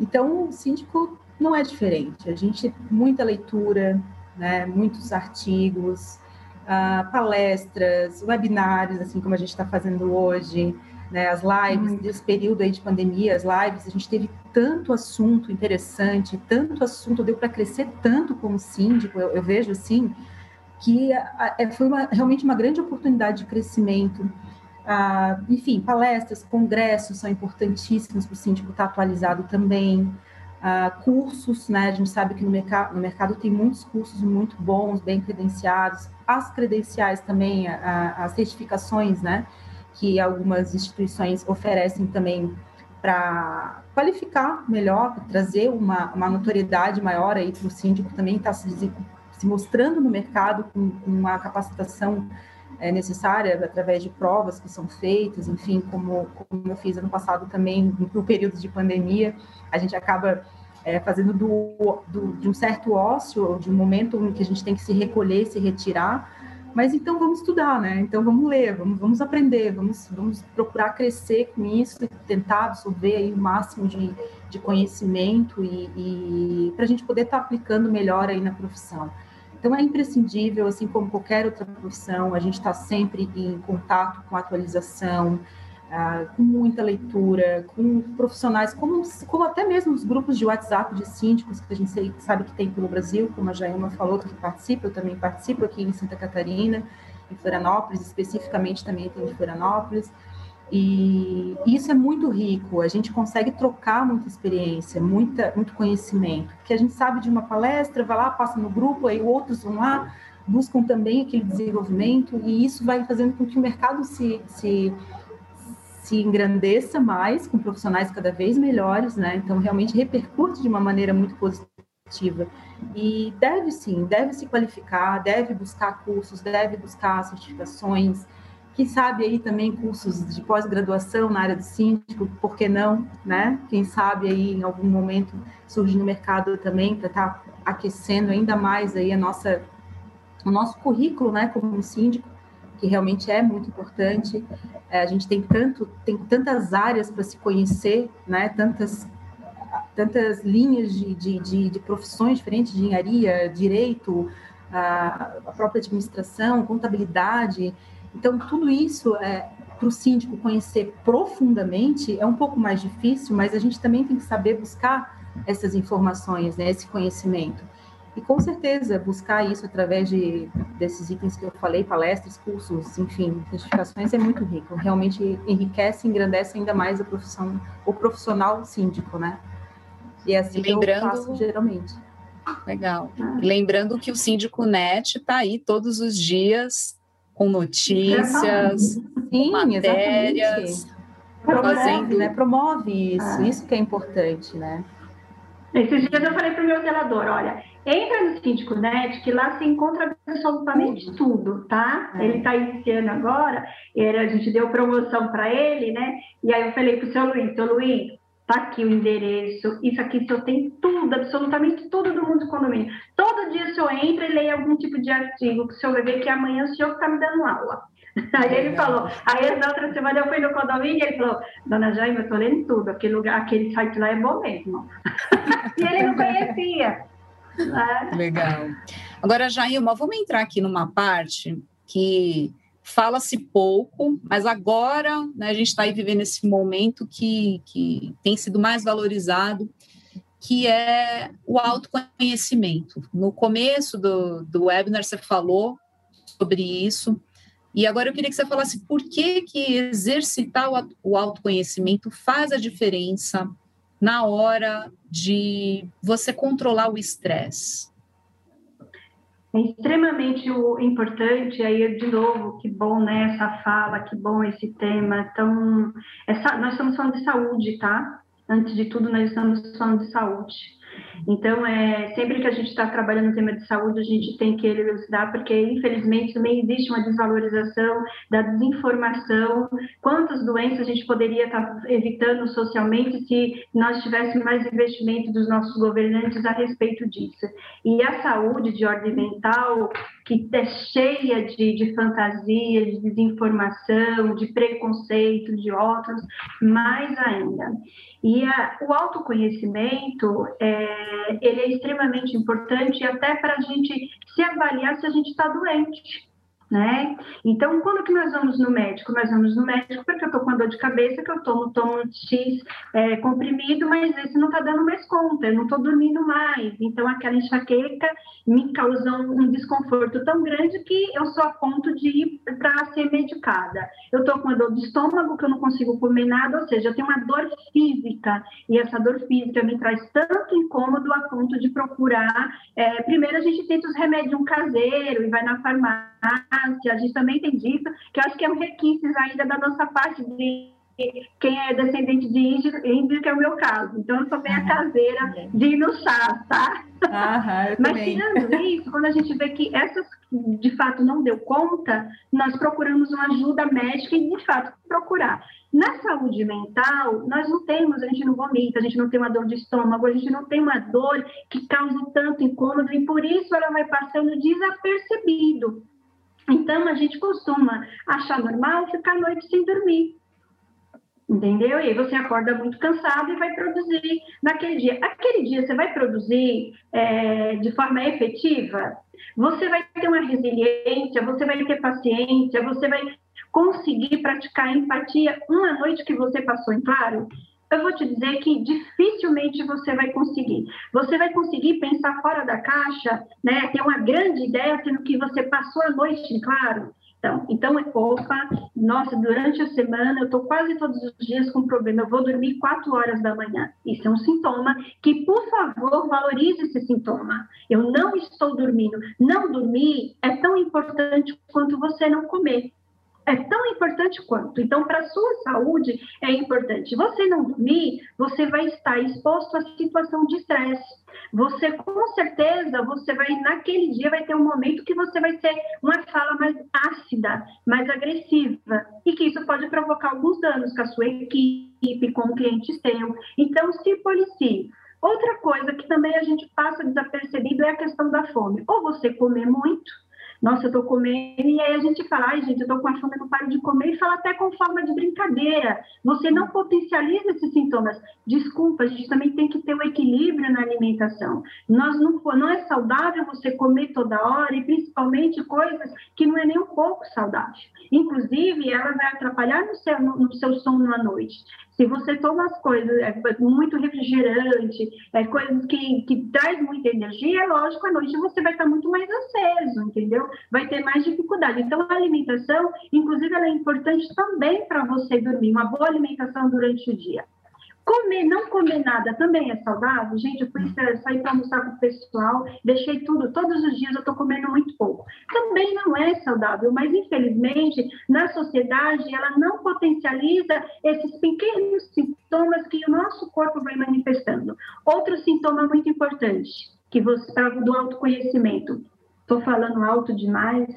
Então, o síndico não é diferente. A gente muita leitura, né? Muitos artigos, uh, palestras, webinários, assim como a gente está fazendo hoje, né, as lives, uhum. desse período aí de pandemia, as lives, a gente teve tanto assunto interessante, tanto assunto, deu para crescer tanto como síndico, eu, eu vejo assim, que é, foi uma, realmente uma grande oportunidade de crescimento. Ah, enfim, palestras, congressos são importantíssimos para o síndico estar atualizado também. Uh, cursos, né? A gente sabe que no, mercado, no mercado tem muitos cursos muito bons, bem credenciados. As credenciais também, as certificações, né? Que algumas instituições oferecem também para qualificar melhor, trazer uma, uma notoriedade maior aí para o síndico também estar tá se, se mostrando no mercado com, com uma capacitação é, necessária através de provas que são feitas, enfim, como, como eu fiz ano passado também, no período de pandemia, a gente acaba é, fazendo do, do, de um certo ócio, de um momento em que a gente tem que se recolher, se retirar, mas então vamos estudar, né? Então vamos ler, vamos, vamos aprender, vamos, vamos procurar crescer com isso e tentar absorver aí o máximo de, de conhecimento e, e para a gente poder estar tá aplicando melhor aí na profissão. Então é imprescindível, assim como qualquer outra profissão, a gente está sempre em contato com atualização, ah, com muita leitura, com profissionais, como, como até mesmo os grupos de WhatsApp de síndicos que a gente sabe que tem pelo Brasil, como a Jaima falou, que participa, eu também participo aqui em Santa Catarina, em Florianópolis, especificamente também tem em Florianópolis. E isso é muito rico, a gente consegue trocar muita experiência, muita, muito conhecimento, porque a gente sabe de uma palestra, vai lá, passa no grupo, aí outros vão lá, buscam também aquele desenvolvimento, e isso vai fazendo com que o mercado se, se, se engrandeça mais, com profissionais cada vez melhores, né? Então, realmente repercute de uma maneira muito positiva. E deve sim, deve se qualificar, deve buscar cursos, deve buscar certificações, quem sabe aí também cursos de pós-graduação na área do síndico, por que não, né? Quem sabe aí em algum momento surge no mercado também para estar tá aquecendo ainda mais aí a nossa, o nosso currículo, né, como síndico, que realmente é muito importante. É, a gente tem tanto, tem tantas áreas para se conhecer, né? Tantas tantas linhas de, de, de, de profissões diferentes, de engenharia, direito, a própria administração, contabilidade. Então, tudo isso é, para o síndico conhecer profundamente é um pouco mais difícil, mas a gente também tem que saber buscar essas informações, né, esse conhecimento. E com certeza buscar isso através de desses itens que eu falei, palestras, cursos, enfim, certificações é muito rico. Realmente enriquece, engrandece ainda mais a profissão, o profissional síndico, né? E é assim lembrando... que eu faço geralmente. Legal. Ah. Lembrando que o Síndico Net está aí todos os dias com notícias, Sim, matérias. Promove, fazendo... né? Promove isso, ah. isso que é importante, né? Esses dias eu falei para o meu zelador, olha, Entra no Síndico Net, que lá se encontra absolutamente tudo, tá? É. Ele está iniciando agora, ele, a gente deu promoção para ele, né? E aí eu falei para o seu Luiz, seu Luiz, tá aqui o endereço, isso aqui só tem tudo, absolutamente tudo do mundo do condomínio. Todo dia o senhor entra e lê algum tipo de artigo, que o senhor vai ver que amanhã o senhor está me dando aula. Aí ele falou, aí na outra semana eu fui no condomínio e ele falou, dona Jaime, eu tô lendo tudo, aquele, lugar, aquele site lá é bom mesmo. e ele não conhecia. É. Legal. Agora, Jailma, vamos entrar aqui numa parte que fala-se pouco, mas agora né, a gente está aí vivendo esse momento que, que tem sido mais valorizado, que é o autoconhecimento. No começo do, do webinar você falou sobre isso, e agora eu queria que você falasse por que, que exercitar o autoconhecimento faz a diferença na hora de você controlar o estresse? É extremamente importante, aí de novo, que bom né, essa fala, que bom esse tema. Então, essa, nós estamos falando de saúde, tá? Antes de tudo, nós estamos falando de saúde. Então, é, sempre que a gente está trabalhando no tema de saúde, a gente tem que elucidar, porque infelizmente também existe uma desvalorização da desinformação. Quantas doenças a gente poderia estar tá evitando socialmente se nós tivéssemos mais investimento dos nossos governantes a respeito disso? E a saúde de ordem mental, que é cheia de, de fantasia, de desinformação, de preconceito, de outros, mais ainda. E a, o autoconhecimento, é, ele é extremamente importante até para a gente se avaliar se a gente está doente né? Então, quando que nós vamos no médico? Nós vamos no médico porque eu estou com uma dor de cabeça, que eu tomo, tomo X é, comprimido, mas esse não está dando mais conta, eu não estou dormindo mais. Então, aquela enxaqueca me causa um desconforto tão grande que eu sou a ponto de ir para ser medicada. Eu estou com uma dor de estômago que eu não consigo comer nada, ou seja, eu tenho uma dor física, e essa dor física me traz tanto incômodo a ponto de procurar. É, primeiro, a gente tenta os remédios caseiros e vai na farmácia a gente também tem dito, que eu acho que é um requinte ainda da nossa parte de quem é descendente de índio, índio, que é o meu caso. Então, eu sou bem a caseira de ir no chá, tá? Mas tirando isso, quando a gente vê que essas de fato não deu conta, nós procuramos uma ajuda médica e de fato procurar. Na saúde mental, nós não temos, a gente não vomita, a gente não tem uma dor de estômago, a gente não tem uma dor que cause tanto incômodo e por isso ela vai passando desapercebido. Então, a gente costuma achar normal ficar a noite sem dormir. Entendeu? E aí você acorda muito cansado e vai produzir naquele dia. Aquele dia você vai produzir é, de forma efetiva? Você vai ter uma resiliência, você vai ter paciência, você vai conseguir praticar empatia uma noite que você passou em claro? Eu vou te dizer que dificilmente você vai conseguir. Você vai conseguir pensar fora da caixa, né? ter uma grande ideia, sendo que você passou a noite, claro. Então, então, opa, nossa, durante a semana eu estou quase todos os dias com problema, eu vou dormir quatro horas da manhã. Isso é um sintoma que, por favor, valorize esse sintoma. Eu não estou dormindo. Não dormir é tão importante quanto você não comer é tão importante quanto. Então, para a sua saúde, é importante. Você não dormir, você vai estar exposto a situação de estresse. Você, com certeza, você vai, naquele dia, vai ter um momento que você vai ter uma fala mais ácida, mais agressiva, e que isso pode provocar alguns danos com a sua equipe, com clientes seu. Então, se policie. Outra coisa que também a gente passa desapercebido é a questão da fome. Ou você comer muito, nossa, eu estou comendo, e aí a gente fala, ai, gente, eu estou com a fome, eu não paro de comer, e fala até com forma de brincadeira. Você não potencializa esses sintomas. Desculpa, a gente também tem que ter o um equilíbrio na alimentação. Nós não, não é saudável você comer toda hora, e principalmente coisas que não é nem um pouco saudável. Inclusive, ela vai atrapalhar no seu, no, no seu sono à noite. Se você toma as coisas, é, muito refrigerante, é, coisas que, que traz muita energia, lógico, à noite você vai estar muito mais aceso, entendeu? Vai ter mais dificuldade. Então, a alimentação, inclusive, ela é importante também para você dormir, uma boa alimentação durante o dia. Comer, não comer nada também é saudável? Gente, eu fui sair para almoçar com o pessoal, deixei tudo, todos os dias eu estou comendo muito pouco. Também não é saudável, mas infelizmente na sociedade ela não potencializa esses pequenos sintomas que o nosso corpo vai manifestando. Outro sintoma muito importante, que você do autoconhecimento. Estou falando alto demais?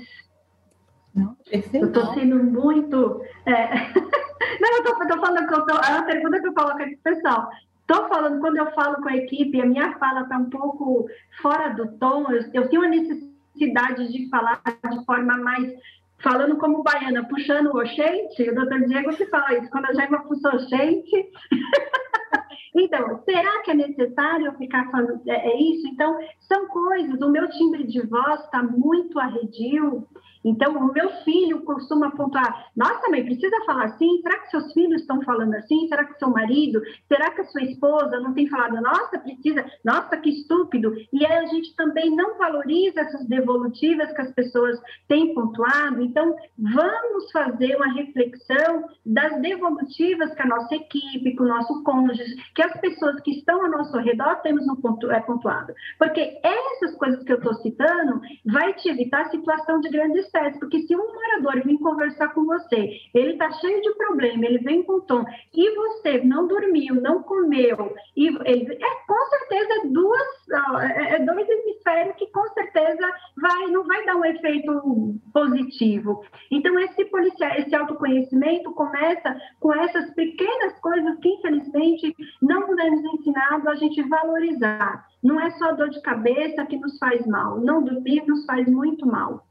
Não, Eu estou sendo muito. É... Não, eu estou falando que eu tô, é uma pergunta que eu coloco aqui, pessoal. Estou falando, quando eu falo com a equipe, a minha fala está um pouco fora do tom, eu, eu tenho a necessidade de falar de forma mais falando como baiana, puxando o oxente, o doutor Diego que fala isso, quando a Jaima puxa o oxente. então, será que é necessário ficar falando é, é, isso? Então, são coisas, o meu timbre de voz está muito arredio, então, o meu filho costuma pontuar: nossa, mãe, precisa falar assim? Será que seus filhos estão falando assim? Será que seu marido? Será que a sua esposa não tem falado, nossa, precisa? Nossa, que estúpido. E aí a gente também não valoriza essas devolutivas que as pessoas têm pontuado. Então, vamos fazer uma reflexão das devolutivas que a nossa equipe, que o nosso cônjuge, que as pessoas que estão ao nosso redor temos no pontu é, pontuado. Porque essas coisas que eu estou citando vai te evitar a situação de grandes estresse, porque se um morador vem conversar com você, ele está cheio de problema, ele vem com tom, e você não dormiu, não comeu, e ele, é com certeza duas, é, é dois hemisférios que com certeza vai, não vai dar um efeito positivo. Então, esse policial, esse autoconhecimento começa com essas pequenas coisas que, infelizmente, não podemos ensinar a gente valorizar. Não é só dor de cabeça que nos faz mal, não dormir nos faz muito mal.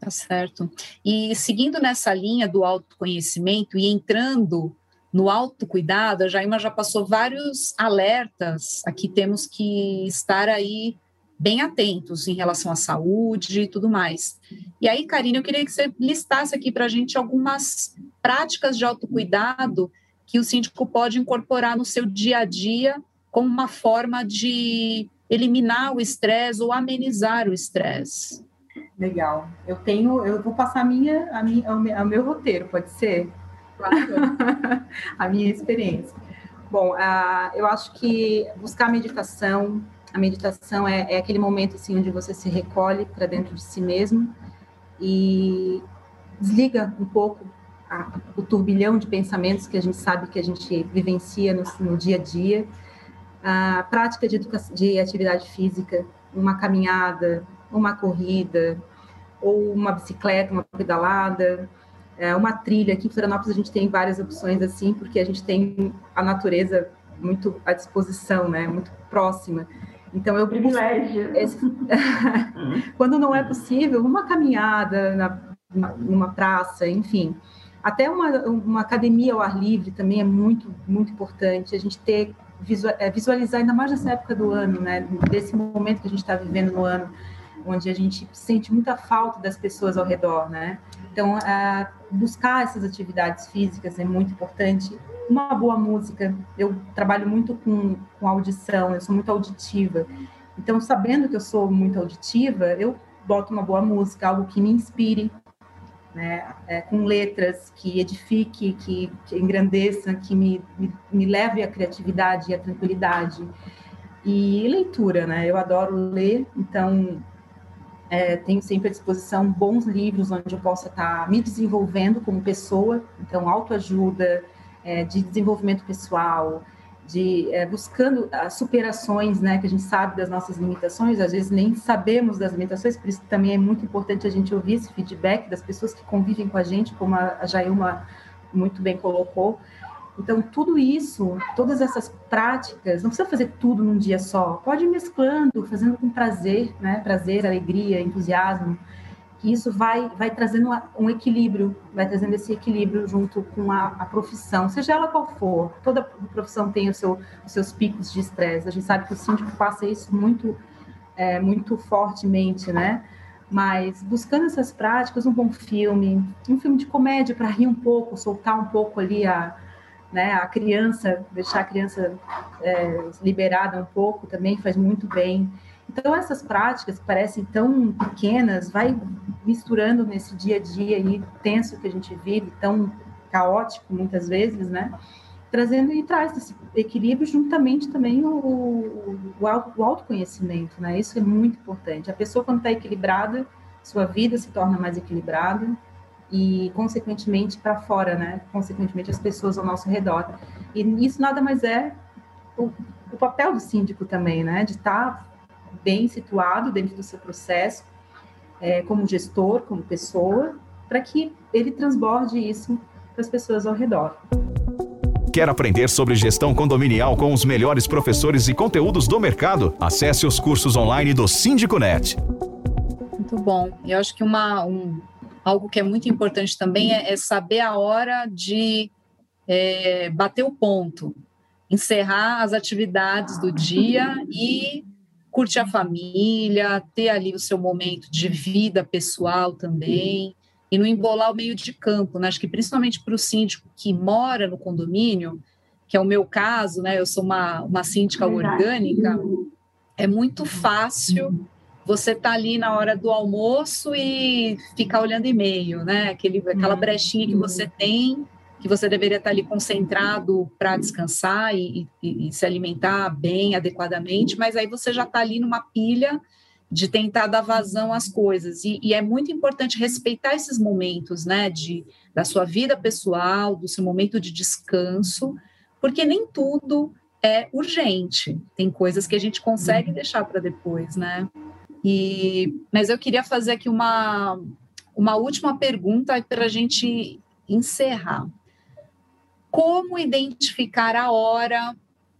Tá certo. E seguindo nessa linha do autoconhecimento e entrando no autocuidado, a Jaima já passou vários alertas. Aqui temos que estar aí bem atentos em relação à saúde e tudo mais. E aí, Karine, eu queria que você listasse aqui para a gente algumas práticas de autocuidado que o síndico pode incorporar no seu dia a dia como uma forma de eliminar o estresse ou amenizar o estresse. Legal. Eu tenho, eu vou passar a minha, a minha, o meu roteiro, pode ser? Claro. a minha experiência. Bom, uh, eu acho que buscar meditação, a meditação é, é aquele momento assim onde você se recolhe para dentro de si mesmo e desliga um pouco a, o turbilhão de pensamentos que a gente sabe que a gente vivencia no, no dia a dia. A prática de, de atividade física, uma caminhada, uma corrida, ou uma bicicleta, uma pedalada, é, uma trilha. Aqui em Florianópolis a gente tem várias opções assim, porque a gente tem a natureza muito à disposição, né? Muito próxima. Então eu privilégio. Esse... Quando não é possível, uma caminhada na, numa praça, enfim. Até uma, uma academia ao ar livre também é muito, muito importante. A gente ter é, visualizar ainda mais nessa época do ano, né? Desse momento que a gente está vivendo no ano onde a gente sente muita falta das pessoas ao redor, né? Então, buscar essas atividades físicas é muito importante. Uma boa música, eu trabalho muito com, com audição, eu sou muito auditiva. Então, sabendo que eu sou muito auditiva, eu boto uma boa música, algo que me inspire, né? É, com letras que edifique, que, que engrandeça, que me, me, me leve à criatividade e à tranquilidade. E leitura, né? Eu adoro ler, então é, tenho sempre à disposição bons livros onde eu possa estar me desenvolvendo como pessoa, então autoajuda, é, de desenvolvimento pessoal, de é, buscando as superações, né, que a gente sabe das nossas limitações, às vezes nem sabemos das limitações, por isso também é muito importante a gente ouvir esse feedback das pessoas que convivem com a gente, como a Jailma muito bem colocou, então, tudo isso, todas essas práticas, não precisa fazer tudo num dia só, pode ir mesclando, fazendo com prazer, né? Prazer, alegria, entusiasmo, que isso vai, vai trazendo um equilíbrio, vai trazendo esse equilíbrio junto com a, a profissão, seja ela qual for. Toda profissão tem o seu, os seus picos de estresse. A gente sabe que o síndico passa isso muito, é, muito fortemente, né? Mas buscando essas práticas, um bom filme, um filme de comédia para rir um pouco, soltar um pouco ali a, né? A criança, deixar a criança é, liberada um pouco também faz muito bem. Então, essas práticas que parecem tão pequenas, vai misturando nesse dia a dia aí, tenso que a gente vive, tão caótico muitas vezes, né? Trazendo e traz esse equilíbrio juntamente também o, o, o autoconhecimento, né? Isso é muito importante. A pessoa, quando está equilibrada, sua vida se torna mais equilibrada, e, consequentemente, para fora, né? Consequentemente, as pessoas ao nosso redor. E isso nada mais é o, o papel do síndico também, né? De estar tá bem situado dentro do seu processo, é, como gestor, como pessoa, para que ele transborde isso para as pessoas ao redor. Quer aprender sobre gestão condominial com os melhores professores e conteúdos do mercado? Acesse os cursos online do Síndico Net. Muito bom. Eu acho que uma, um, algo que é muito importante também é, é saber a hora de é, bater o ponto, encerrar as atividades do dia e curtir a família, ter ali o seu momento de vida pessoal também e não embolar o meio de campo, né? Acho que principalmente para o síndico que mora no condomínio, que é o meu caso, né? Eu sou uma, uma síndica orgânica, é muito fácil você tá ali na hora do almoço e ficar olhando e-mail, né? Aquele, aquela uhum. brechinha que você tem, que você deveria estar tá ali concentrado para descansar e, e, e se alimentar bem, adequadamente, mas aí você já está ali numa pilha de tentar dar vazão às coisas. E, e, é muito importante respeitar esses momentos, né, de, da sua vida pessoal, do seu momento de descanso, porque nem tudo é urgente. Tem coisas que a gente consegue uhum. deixar para depois, né? E, mas eu queria fazer aqui uma, uma última pergunta para a gente encerrar. Como identificar a hora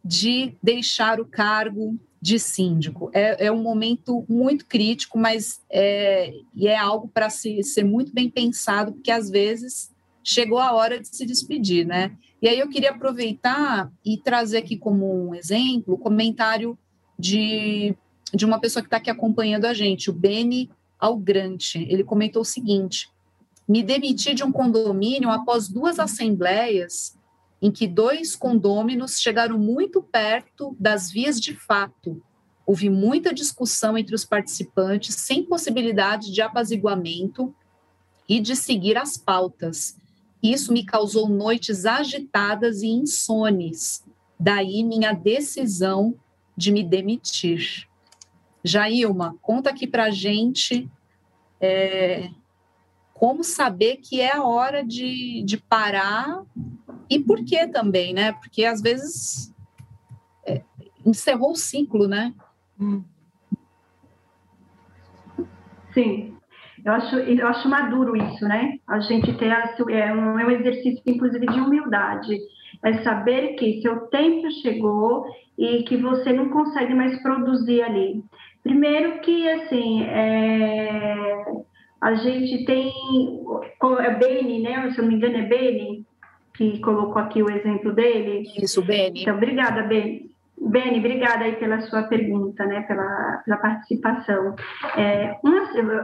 de deixar o cargo de síndico. É, é um momento muito crítico, mas é, e é algo para se, ser muito bem pensado, porque às vezes chegou a hora de se despedir, né? E aí eu queria aproveitar e trazer aqui como um exemplo o comentário de, de uma pessoa que está aqui acompanhando a gente, o Beni Algrante. Ele comentou o seguinte: me demiti de um condomínio após duas assembleias em que dois condôminos chegaram muito perto das vias de fato. Houve muita discussão entre os participantes, sem possibilidade de apaziguamento e de seguir as pautas. Isso me causou noites agitadas e insones. Daí minha decisão de me demitir. Jailma, conta aqui para gente é, como saber que é a hora de, de parar e por que também, né? Porque às vezes é, encerrou o ciclo, né? Hum. Sim, eu acho, eu acho maduro isso, né? A gente ter é um, é um exercício, inclusive, de humildade. É saber que seu tempo chegou e que você não consegue mais produzir ali. Primeiro que, assim, é, a gente tem... É Beni, né? Se eu não me engano, é Beni, que colocou aqui o exemplo dele. Isso, Beni. Então, obrigada, Beni. Beni, obrigada aí pela sua pergunta, né, pela, pela participação. É, uma,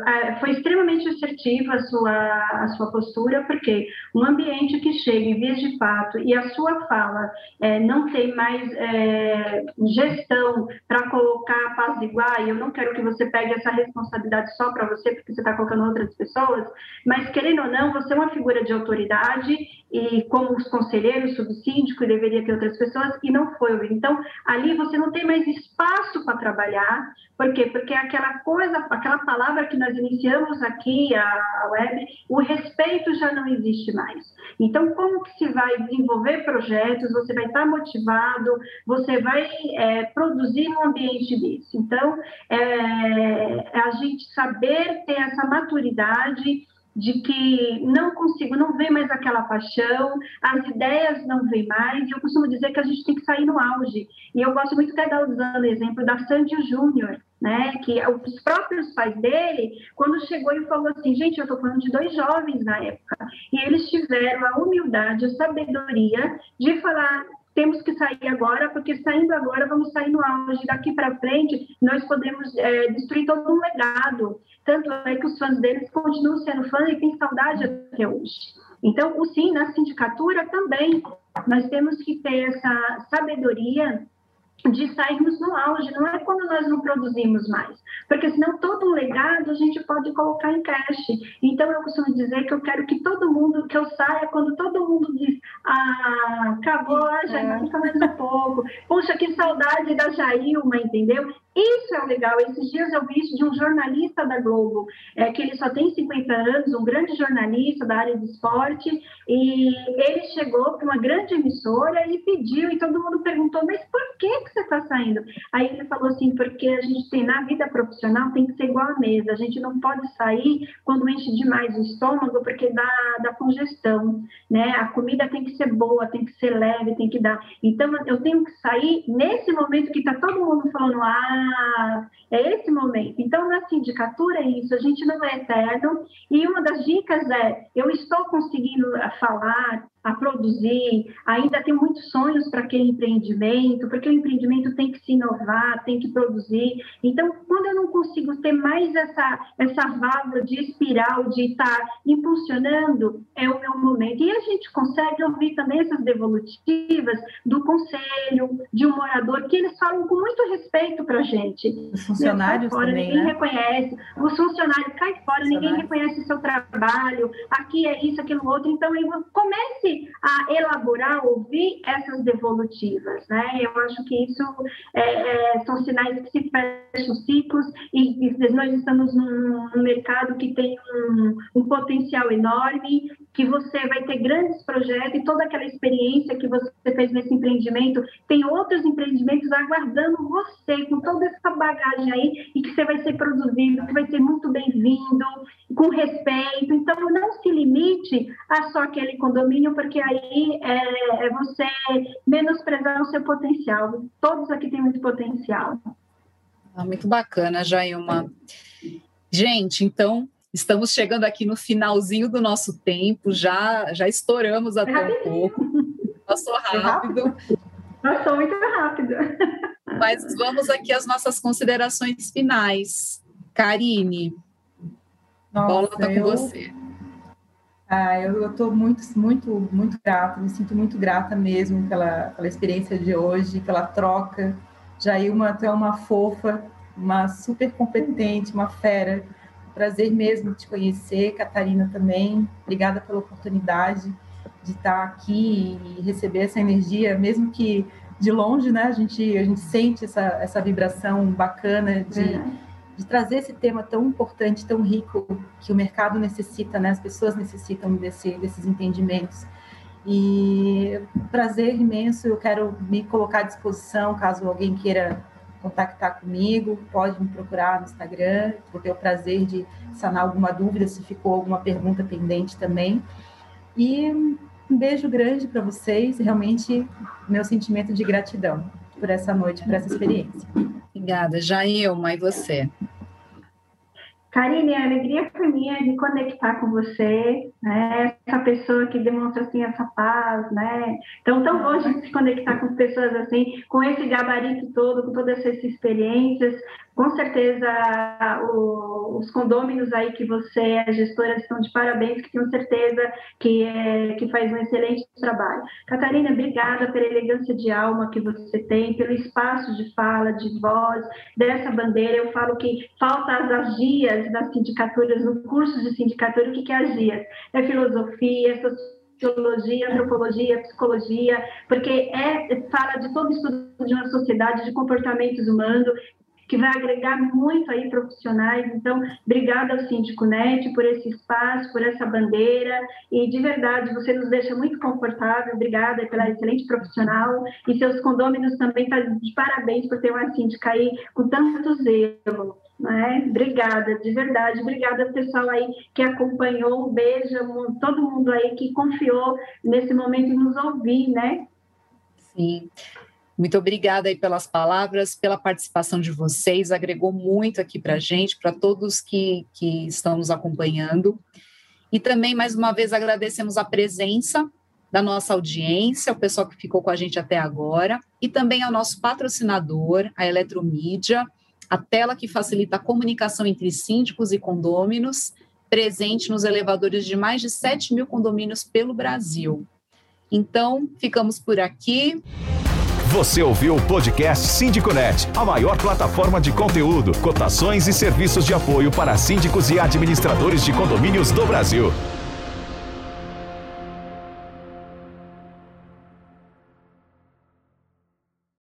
é, foi extremamente assertiva a sua, a sua postura, porque um ambiente que chega em vias de fato e a sua fala é, não tem mais é, gestão para colocar a paz igual, e eu não quero que você pegue essa responsabilidade só para você, porque você está colocando outras pessoas, mas querendo ou não, você é uma figura de autoridade e como os conselheiros, subsíndico, deveria ter outras pessoas, e não foi. Então, ali você não tem mais espaço para trabalhar. Por quê? Porque aquela coisa, aquela palavra que nós iniciamos aqui, a web, o respeito já não existe mais. Então, como que se vai desenvolver projetos? Você vai estar motivado, você vai é, produzir um ambiente desse. Então, é, é a gente saber ter essa maturidade de que não consigo, não vem mais aquela paixão, as ideias não vêm mais, e eu costumo dizer que a gente tem que sair no auge. E eu gosto muito de dar usando o exemplo da Sandy Júnior, né, que os próprios pais dele, quando chegou e falou assim, gente, eu estou falando de dois jovens na época, e eles tiveram a humildade, a sabedoria de falar, temos que sair agora, porque saindo agora vamos sair no auge. Daqui para frente, nós podemos é, destruir todo um legado. Tanto é que os fãs deles continuam sendo fãs e têm saudade até hoje. Então, o sim, na sindicatura também, nós temos que ter essa sabedoria de sairmos no auge, não é quando nós não produzimos mais, porque senão todo um legado a gente pode colocar em cash. Então eu costumo dizer que eu quero que todo mundo, que eu saia quando todo mundo diz, ah, acabou, já é. fica mais um pouco, puxa, que saudade da Jailma, entendeu? Isso é legal. Esses dias eu vi isso de um jornalista da Globo, é, que ele só tem 50 anos, um grande jornalista da área de esporte, e ele chegou para uma grande emissora e pediu, e todo mundo perguntou, mas por que, que você está saindo? Aí ele falou assim, porque a gente tem, na vida profissional, tem que ser igual à mesa, a gente não pode sair quando enche demais o estômago, porque dá, dá congestão, né? A comida tem que ser boa, tem que ser leve, tem que dar. Então, eu tenho que sair nesse momento que está todo mundo falando, ah, é esse momento. Então, na sindicatura é isso, a gente não é eterno, e uma das dicas é, eu estou conseguindo falar, a produzir, ainda tem muitos sonhos para aquele empreendimento, porque o empreendimento tem que se inovar, tem que produzir. Então, quando eu não consigo ter mais essa, essa válvula de espiral, de estar impulsionando, é o meu momento. E a gente consegue ouvir também essas devolutivas do conselho, de um morador, que eles falam com muito respeito para a gente. Os funcionários fora, também, ninguém né? reconhece. Os funcionários caem fora, ninguém reconhece o seu trabalho. Aqui é isso, aquilo outro. Então, comece a elaborar, ouvir essas devolutivas, né? Eu acho que isso é, é, são sinais que se fecham ciclos e, e nós estamos num, num, mercado que tem um, um potencial enorme, que você vai ter grandes projetos e toda aquela experiência que você fez nesse empreendimento, tem outros empreendimentos aguardando você com toda essa bagagem aí e que você vai ser produzido, que vai ser muito bem-vindo, com respeito. Então, não se limite a só aquele condomínio, porque aí é, é você menosprezar o seu potencial. Todos aqui têm muito potencial. Ah, muito bacana, Jailma. Gente, então estamos chegando aqui no finalzinho do nosso tempo, já já estouramos até um pouco. Passou rápido. Passou muito rápido. Mas vamos aqui às nossas considerações finais. Karine, Nossa, bola tá com eu... você. Ah, eu estou muito, muito, muito grata, me sinto muito grata mesmo pela, pela experiência de hoje, pela troca. Jailma, tu é uma fofa, uma super competente, uma fera. Prazer mesmo te conhecer, Catarina também. Obrigada pela oportunidade de estar aqui e receber essa energia, mesmo que de longe, né? A gente, a gente sente essa, essa vibração bacana de. É de trazer esse tema tão importante, tão rico, que o mercado necessita, né? as pessoas necessitam desse, desses entendimentos. E prazer imenso, eu quero me colocar à disposição, caso alguém queira contactar comigo, pode me procurar no Instagram, vou ter o prazer de sanar alguma dúvida, se ficou alguma pergunta pendente também. E um beijo grande para vocês, realmente meu sentimento de gratidão por essa noite, por essa experiência. Obrigada. Jailma, e você? Karine, a alegria foi minha de conectar com você, né? Essa pessoa que demonstra assim essa paz, né? Então, tão bom de se conectar com pessoas assim, com esse gabarito todo, com todas essas experiências, com certeza, o, os condôminos aí que você, a gestora, estão de parabéns, que tenho certeza que, é, que faz um excelente trabalho. Catarina, obrigada pela elegância de alma que você tem, pelo espaço de fala, de voz, dessa bandeira. Eu falo que falta as agias das sindicaturas, no curso de sindicatura, o que é agias? É filosofia, é sociologia, antropologia, psicologia, porque é, fala de todo estudo de uma sociedade, de comportamentos humanos, que vai agregar muito aí profissionais. Então, obrigada ao Síndico NET por esse espaço, por essa bandeira, e de verdade, você nos deixa muito confortável, obrigada pela excelente profissional, e seus condôminos também estão tá de parabéns por ter uma síndica aí com tanto zelo. Né? Obrigada, de verdade, obrigada pessoal aí que acompanhou, um beijo, todo mundo aí que confiou nesse momento em nos ouvir, né? Sim. Muito obrigada aí pelas palavras, pela participação de vocês, agregou muito aqui para a gente, para todos que, que estão nos acompanhando. E também, mais uma vez, agradecemos a presença da nossa audiência, o pessoal que ficou com a gente até agora, e também ao nosso patrocinador, a Eletromídia, a tela que facilita a comunicação entre síndicos e condôminos, presente nos elevadores de mais de 7 mil condomínios pelo Brasil. Então, ficamos por aqui. Você ouviu o podcast Síndiconet, a maior plataforma de conteúdo, cotações e serviços de apoio para síndicos e administradores de condomínios do Brasil.